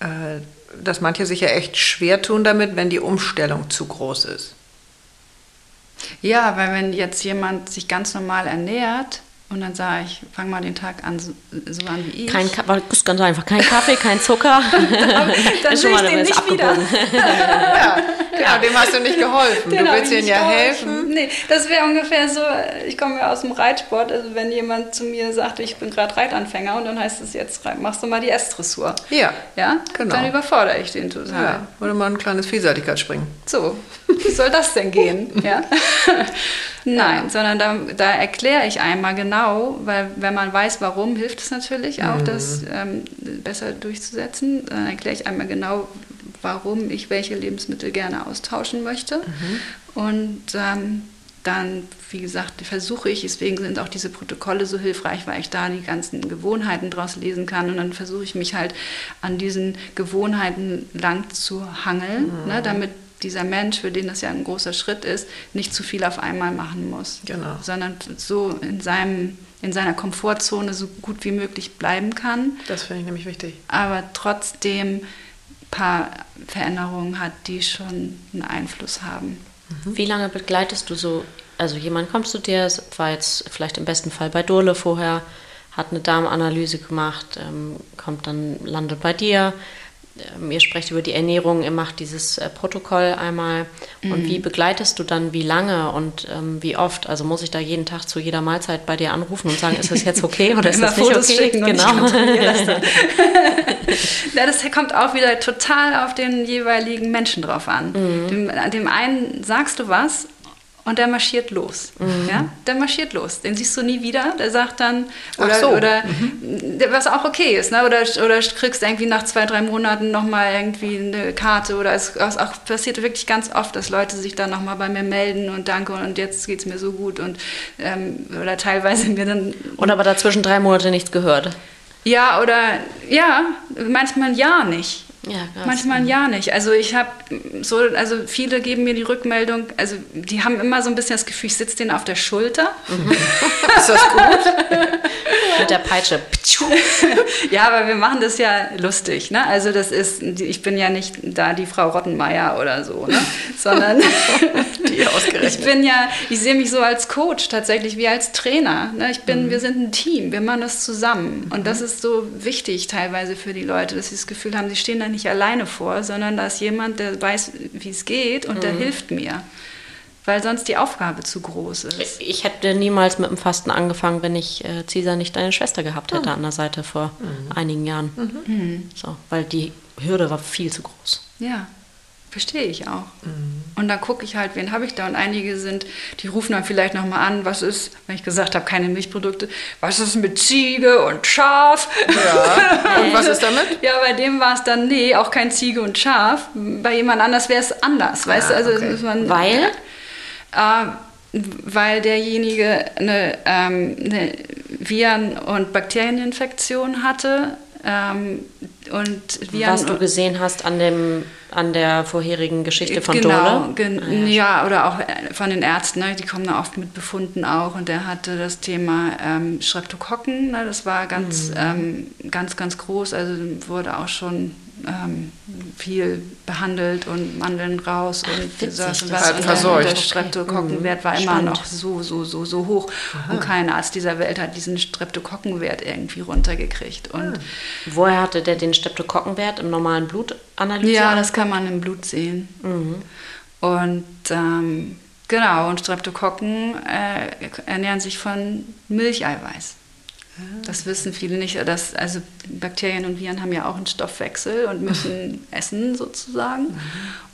äh, dass manche sich ja echt schwer tun damit, wenn die Umstellung zu groß ist. Ja, weil wenn jetzt jemand sich ganz normal ernährt und dann sage ich, fang mal den Tag an, so, so an wie ich. Kein Ka das ist ganz einfach. Kein Kaffee, kein Zucker. dann Ist sehe ich mal den nicht wieder. abgebogen. Ja, genau, dem hast du nicht geholfen. Den du hab willst nicht ja geholfen. helfen. Nee, das wäre ungefähr so, ich komme ja aus dem Reitsport, also wenn jemand zu mir sagt, ich bin gerade Reitanfänger und dann heißt es jetzt, machst du mal die S-Dressur. Ja, Ja, Genau. dann überfordere ich den total. ja. Oder mal ein kleines Vielseitigkeitsspringen. So, wie soll das denn gehen? Ja? Nein, sondern da, da erkläre ich einmal genau, weil wenn man weiß, warum, hilft es natürlich auch, das ähm, besser durchzusetzen. Dann erkläre ich einmal genau, warum ich welche Lebensmittel gerne austauschen möchte. Und ähm, dann, wie gesagt, versuche ich, deswegen sind auch diese Protokolle so hilfreich, weil ich da die ganzen Gewohnheiten draus lesen kann. Und dann versuche ich mich halt an diesen Gewohnheiten lang zu hangeln, ne, damit dieser Mensch, für den das ja ein großer Schritt ist, nicht zu viel auf einmal machen muss. Genau. Sondern so in seinem, in seiner Komfortzone so gut wie möglich bleiben kann. Das finde ich nämlich wichtig. Aber trotzdem ein paar Veränderungen hat, die schon einen Einfluss haben. Mhm. Wie lange begleitest du so, also jemand kommt zu dir, war jetzt vielleicht im besten Fall bei Dole vorher, hat eine Darmanalyse gemacht, ähm, kommt dann, landet bei dir ihr sprecht über die Ernährung, ihr macht dieses äh, Protokoll einmal. Mhm. Und wie begleitest du dann, wie lange und ähm, wie oft? Also muss ich da jeden Tag zu jeder Mahlzeit bei dir anrufen und sagen, ist das jetzt okay oder ist das nicht Fotos okay? genau. Das, ja, das kommt auch wieder total auf den jeweiligen Menschen drauf an. Mhm. Dem, dem einen sagst du was und der marschiert los. Mhm. Ja? Der marschiert los. Den siehst du nie wieder. Der sagt dann, oder, so. oder mhm. was auch okay ist, ne? oder, oder kriegst irgendwie nach zwei, drei Monaten nochmal irgendwie eine Karte. Oder es, auch passiert wirklich ganz oft, dass Leute sich dann nochmal bei mir melden und danke und jetzt geht es mir so gut. Und, ähm, oder teilweise mir dann. Und aber dazwischen drei Monate nichts gehört. Ja, oder ja, manchmal ein Jahr nicht. Ja, Manchmal ein Jahr nicht. Also ich habe so, also viele geben mir die Rückmeldung, also die haben immer so ein bisschen das Gefühl, ich sitze denen auf der Schulter. Mhm. ist das gut? Mit der Peitsche. ja, aber wir machen das ja lustig. Ne? Also das ist, ich bin ja nicht da die Frau Rottenmeier oder so, ne? sondern die ausgerechnet. ich bin ja, ich sehe mich so als Coach tatsächlich wie als Trainer. Ne? Ich bin, mhm. wir sind ein Team, wir machen das zusammen. Und das ist so wichtig teilweise für die Leute, dass sie das Gefühl haben, sie stehen da nicht alleine vor, sondern da ist jemand, der weiß, wie es geht und mhm. der hilft mir. Weil sonst die Aufgabe zu groß ist. Ich hätte niemals mit dem Fasten angefangen, wenn ich äh, Cesar nicht deine Schwester gehabt hätte mhm. an der Seite vor mhm. einigen Jahren. Mhm. So, weil die Hürde war viel zu groß. Ja. Verstehe ich auch. Mhm. Und dann gucke ich halt, wen habe ich da? Und einige sind, die rufen dann vielleicht nochmal an, was ist, wenn ich gesagt habe, keine Milchprodukte, was ist mit Ziege und Schaf? Ja. Und was ist damit? Ja, bei dem war es dann, nee, auch kein Ziege und Schaf. Bei jemand anders wäre es anders, weißt du? Ah, also okay. man, Weil? Äh, weil derjenige eine, ähm, eine Viren- und Bakterieninfektion hatte ähm, und Viren Was du gesehen hast an dem an der vorherigen Geschichte von genau, Dole? Gen ah, ja. ja, oder auch äh, von den Ärzten, ne? die kommen da oft mit Befunden auch und der hatte das Thema ähm, Streptokokken, ne? das war ganz, mhm. ähm, ganz, ganz groß, also wurde auch schon ähm, viel behandelt und Mandeln raus und was. Verseucht. der Streptokokkenwert mhm. war immer Spannend. noch so, so, so, so hoch. Aha. Und kein Arzt dieser Welt hat diesen Streptokokkenwert irgendwie runtergekriegt. Und Woher hatte der den Streptokokkenwert im normalen Blut analysiert? Ja, das kann man im Blut sehen. Mhm. Und ähm, genau, und Streptokokken äh, ernähren sich von Milcheiweiß. Das wissen viele nicht. Dass, also Bakterien und Viren haben ja auch einen Stoffwechsel und müssen essen sozusagen. Mhm.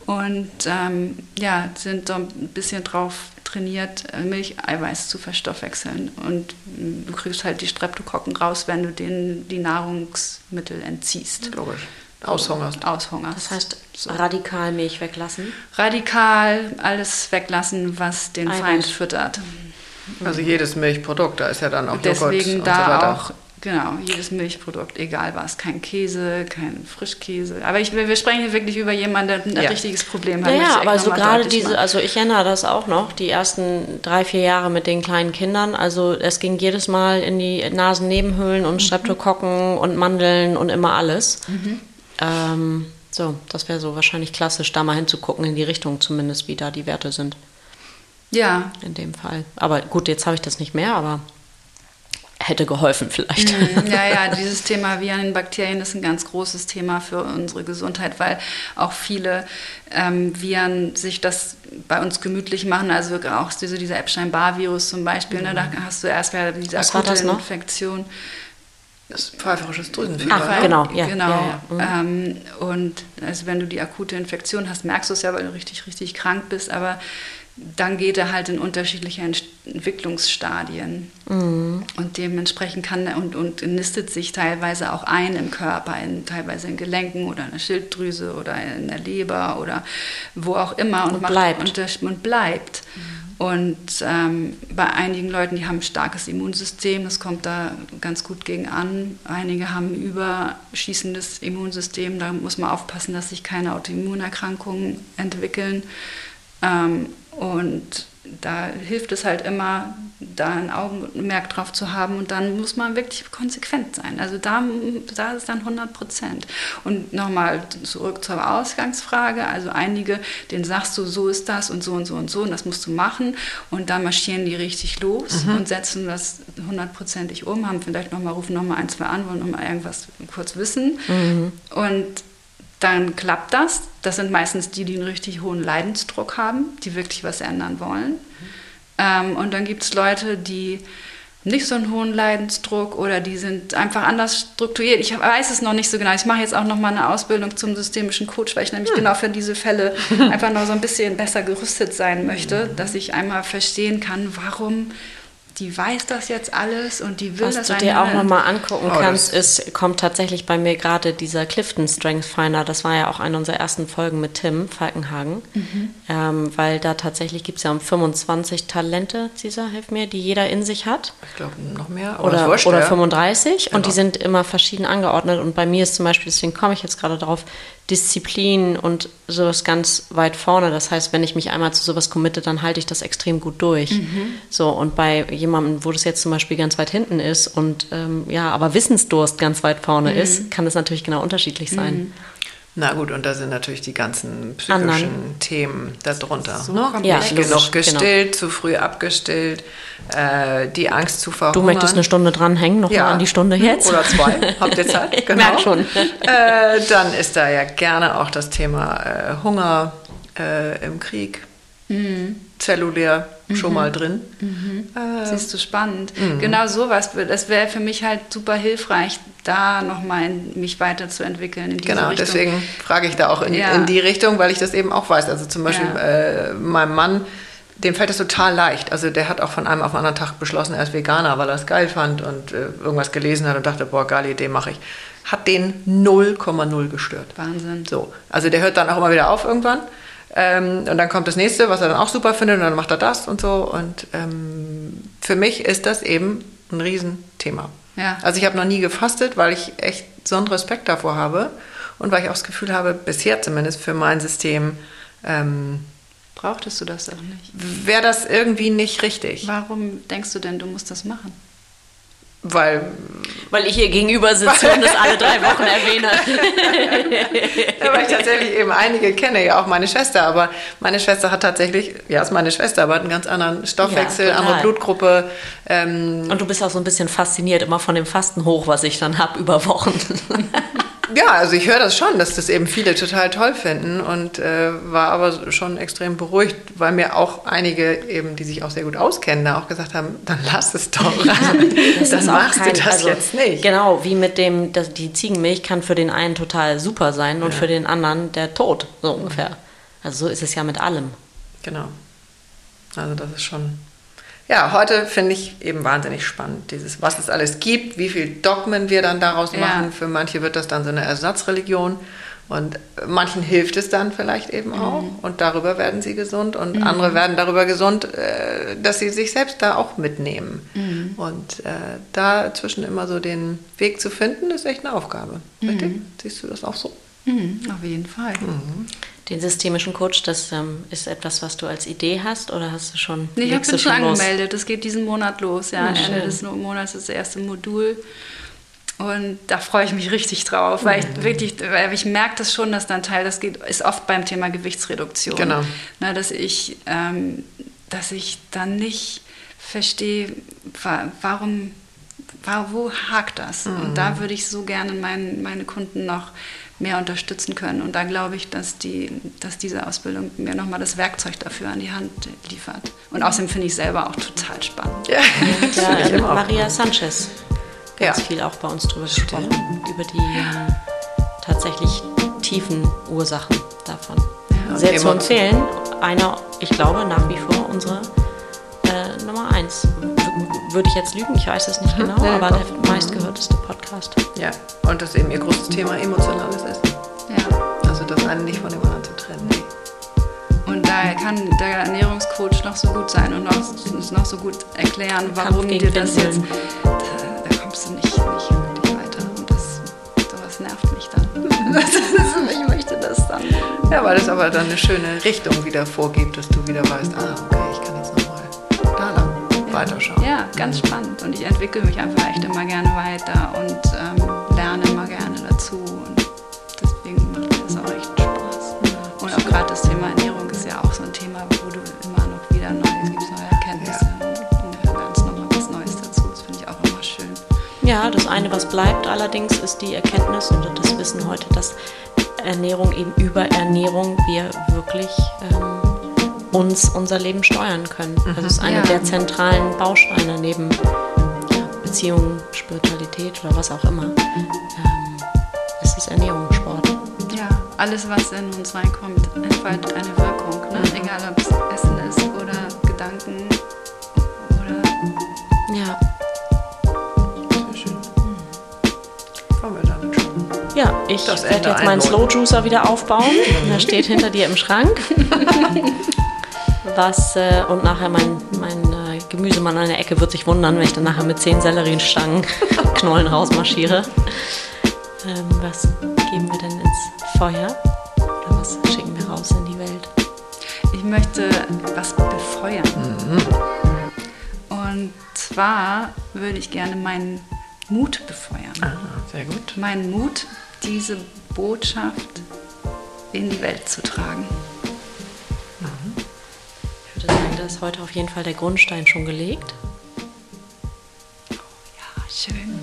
Und ähm, ja, sind so ein bisschen drauf trainiert, Milcheiweiß zu verstoffwechseln. Und du kriegst halt die Streptokokken raus, wenn du denen die Nahrungsmittel entziehst. Logisch. Aushungerst. Aushungerst. Das heißt, so. radikal Milch weglassen? Radikal alles weglassen, was den Eiweiß. Feind füttert. Also jedes Milchprodukt, da ist ja dann auch Deswegen Joghurt da so auch, genau, jedes Milchprodukt, egal was, kein Käse, kein Frischkäse. Aber ich, wir sprechen hier wirklich über jemanden, der ein ja. richtiges Problem hat. Ja, ja aber so gerade diese, also ich erinnere das auch noch, die ersten drei, vier Jahre mit den kleinen Kindern, also es ging jedes Mal in die Nasennebenhöhlen und mhm. Streptokokken und Mandeln und immer alles. Mhm. Ähm, so, das wäre so wahrscheinlich klassisch, da mal hinzugucken in die Richtung zumindest, wie da die Werte sind. Ja. In dem Fall. Aber gut, jetzt habe ich das nicht mehr, aber hätte geholfen vielleicht. Mhm. Ja, ja, dieses Thema Viren, Bakterien ist ein ganz großes Thema für unsere Gesundheit, weil auch viele ähm, Viren sich das bei uns gemütlich machen. Also auch diese, dieser Epstein-Barr-Virus zum Beispiel, mhm. ne, da mhm. hast du erst mal diese Was akute Infektion. Das pfeiferisches Drüsenfieber. Ach, genau, ja. genau. Ja, ja. Mhm. Ähm, und also wenn du die akute Infektion hast, merkst du es ja, weil du richtig, richtig krank bist, aber dann geht er halt in unterschiedliche Entwicklungsstadien. Mhm. Und dementsprechend kann er und, und nistet sich teilweise auch ein im Körper, in, teilweise in Gelenken oder in der Schilddrüse oder in der Leber oder wo auch immer und, und macht, bleibt. Und, und bleibt. Mhm. Und ähm, bei einigen Leuten, die haben ein starkes Immunsystem, das kommt da ganz gut gegen an. Einige haben ein überschießendes Immunsystem, da muss man aufpassen, dass sich keine Autoimmunerkrankungen entwickeln. Ähm, und da hilft es halt immer, da ein Augenmerk drauf zu haben und dann muss man wirklich konsequent sein. Also da, da ist dann 100 Prozent. Und nochmal zurück zur Ausgangsfrage. Also einige, denen sagst du, so ist das und so und so und so und das musst du machen und dann marschieren die richtig los mhm. und setzen das hundertprozentig um, haben vielleicht nochmal, rufen nochmal ein, zwei an, wollen nochmal irgendwas kurz wissen mhm. und dann klappt das. Das sind meistens die, die einen richtig hohen Leidensdruck haben, die wirklich was ändern wollen. Ähm, und dann gibt es Leute, die nicht so einen hohen Leidensdruck oder die sind einfach anders strukturiert. Ich weiß es noch nicht so genau. Ich mache jetzt auch noch mal eine Ausbildung zum systemischen Coach, weil ich nämlich hm. genau für diese Fälle einfach noch so ein bisschen besser gerüstet sein möchte, dass ich einmal verstehen kann, warum die weiß das jetzt alles und die will Was das du dir auch nochmal angucken oh, kannst, ist, kommt tatsächlich bei mir gerade dieser Clifton Strength Finder. Das war ja auch eine unserer ersten Folgen mit Tim Falkenhagen. Mhm. Ähm, weil da tatsächlich gibt es ja um 25 Talente, Cesar, hilf mir, die jeder in sich hat. Ich glaube noch mehr. oder, wurscht, oder 35. Genau. Und die sind immer verschieden angeordnet. Und bei mir ist zum Beispiel, deswegen komme ich jetzt gerade drauf, Disziplin und sowas ganz weit vorne. Das heißt, wenn ich mich einmal zu sowas committe, dann halte ich das extrem gut durch. Mhm. So, und bei jemandem, wo das jetzt zum Beispiel ganz weit hinten ist und ähm, ja, aber Wissensdurst ganz weit vorne mhm. ist, kann das natürlich genau unterschiedlich sein. Mhm. Na gut, und da sind natürlich die ganzen psychischen Anderen. Themen darunter. So ne? Ja, Nicht genug gestillt, genau. zu früh abgestillt, äh, die Angst zu verhungern. Du möchtest eine Stunde dranhängen, noch ja. mal an die Stunde jetzt? Oder zwei, habt ihr Zeit? ich genau. merke schon. Äh, dann ist da ja gerne auch das Thema äh, Hunger äh, im Krieg. Mhm. Zellulär mhm. schon mal drin. Mhm. Äh, Siehst du, spannend. Mhm. Genau sowas, das wäre für mich halt super hilfreich, da nochmal mich weiterzuentwickeln. genau, Richtung. deswegen frage ich da auch in, ja. in, die Richtung, weil ich das eben auch weiß. Also zum Beispiel ja. äh, meinem Mann, dem fällt das total leicht. Also der hat auch von einem auf den anderen Tag beschlossen, er ist Veganer, weil er es geil fand und äh, irgendwas gelesen hat und dachte, boah, geile Idee mache ich. Hat den 0,0 gestört. Wahnsinn. So, also der hört dann auch immer wieder auf irgendwann. Ähm, und dann kommt das nächste, was er dann auch super findet, und dann macht er das und so. Und ähm, für mich ist das eben ein Riesenthema. Ja. Also ich habe noch nie gefastet, weil ich echt so einen Respekt davor habe und weil ich auch das Gefühl habe, bisher zumindest für mein System, ähm, brauchtest du das auch nicht. Wäre das irgendwie nicht richtig. Warum denkst du denn, du musst das machen? Weil, weil ich hier gegenüber sitze und das alle drei Wochen erwähne. ja, weil ich tatsächlich eben einige kenne, ja auch meine Schwester, aber meine Schwester hat tatsächlich, ja, ist meine Schwester, aber hat einen ganz anderen Stoffwechsel, ja, andere Blutgruppe. Ähm, und du bist auch so ein bisschen fasziniert immer von dem Fasten hoch, was ich dann habe über Wochen. Ja, also ich höre das schon, dass das eben viele total toll finden und äh, war aber schon extrem beruhigt, weil mir auch einige eben, die sich auch sehr gut auskennen, da auch gesagt haben, dann lass es doch. Also, dann machst kein, du das also, jetzt nicht. Genau, wie mit dem, dass die Ziegenmilch kann für den einen total super sein und ja. für den anderen der Tod, so ungefähr. Also so ist es ja mit allem. Genau. Also das ist schon ja, heute finde ich eben wahnsinnig spannend, dieses, was es alles gibt, wie viel Dogmen wir dann daraus ja. machen. Für manche wird das dann so eine Ersatzreligion und manchen hilft es dann vielleicht eben mhm. auch und darüber werden sie gesund und mhm. andere werden darüber gesund, äh, dass sie sich selbst da auch mitnehmen. Mhm. Und äh, dazwischen immer so den Weg zu finden, ist echt eine Aufgabe. Richtig? Mhm. Siehst du das auch so? Mhm, auf jeden Fall. Mhm. Den systemischen Coach, das ähm, ist etwas, was du als Idee hast oder hast du schon? Nee, ich habe bin schon angemeldet. Das geht diesen Monat los. Ja, ja Ende des Monats ist das erste Modul. Und da freue ich mich richtig drauf, weil ich mhm. wirklich, weil ich merke das schon, dass dann Teil, das geht, ist oft beim Thema Gewichtsreduktion. Genau. Na, dass ich, ähm, dass ich dann nicht verstehe, warum, wo hakt das? Mhm. Und da würde ich so gerne mein, meine Kunden noch mehr unterstützen können. Und da glaube ich, dass, die, dass diese Ausbildung mir nochmal das Werkzeug dafür an die Hand liefert. Und außerdem finde ich selber auch total spannend. Ja, ja ähm, Maria Sanchez ganz ja. viel auch bei uns drüber gesprochen, über die ähm, tatsächlich tiefen Ursachen davon. Ja, Sehr zu empfehlen. Einer, ich glaube, nach wie vor unsere äh, Nummer eins. Würde ich jetzt lügen, ich weiß es nicht genau, ja, aber der meistgehörteste Podcast. Ja, und dass eben ihr großes Thema emotionales ist. Ja. Also das eine nicht von dem anderen zu trennen. Nee. Und da kann der Ernährungscoach noch so gut sein und noch, noch so gut erklären, warum dir das jetzt. Da, da, kommst du nicht, nicht wirklich weiter. Und das, sowas nervt mich dann. ich möchte das dann. Ja, weil es aber dann eine schöne Richtung wieder vorgibt, dass du wieder weißt, ah, okay, weiterschauen. Ja, ganz spannend. Und ich entwickle mich einfach echt immer gerne weiter und ähm, lerne immer gerne dazu. Und deswegen macht mir das auch echt Spaß. Und auch gerade das Thema Ernährung ist ja auch so ein Thema, wo du immer noch wieder Neues gibt, neue Erkenntnisse ja. und, und ganz nochmal was Neues dazu. Das finde ich auch immer schön. Ja, das eine, was bleibt allerdings, ist die Erkenntnis und das Wissen heute, dass Ernährung eben über Ernährung wir wirklich ähm, uns unser Leben steuern können. Mhm. Das ist einer ja. der zentralen Bausteine neben Beziehungen, Spiritualität oder was auch immer. Ähm, es ist Ernährung, Sport. Ja, alles, was in uns reinkommt, entfaltet eine Wirkung. Ne? Mhm. Egal, ob es Essen ist oder Gedanken oder. Ja. Sehr schön. Kommen wir damit schon. Ja, ich werde jetzt meinen Slow Juicer wieder aufbauen. Der steht hinter dir im Schrank. was äh, und nachher mein, mein äh, Gemüsemann an der Ecke wird sich wundern, wenn ich dann nachher mit zehn Sellerienstangen Knollen rausmarschiere. Ähm, was geben wir denn ins Feuer? Oder was schicken wir raus in die Welt? Ich möchte was befeuern. Mhm. Und zwar würde ich gerne meinen Mut befeuern. Ah, sehr gut. Meinen Mut, diese Botschaft in die Welt zu tragen ist heute auf jeden Fall der Grundstein schon gelegt. Ja, schön.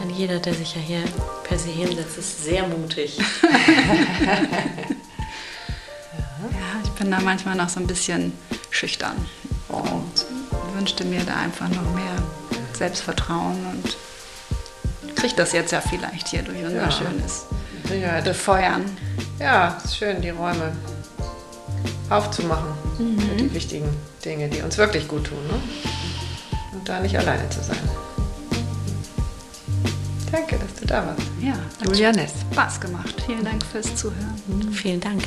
Denn jeder, der sich ja hier per se hinsetzt, ist sehr mutig. ja, ich bin da manchmal noch so ein bisschen schüchtern und wünschte mir da einfach noch mehr Selbstvertrauen und kriege das jetzt ja vielleicht hier durch unser ja. schönes ja, Befeuern. Ja, ist schön, die Räume aufzumachen mhm. für die wichtigen Dinge, die uns wirklich gut tun. Ne? Und da nicht alleine zu sein. Danke, dass du da warst. Ja, Julia Ness. Spaß gemacht. Vielen Dank fürs Zuhören. Mhm. Vielen Dank.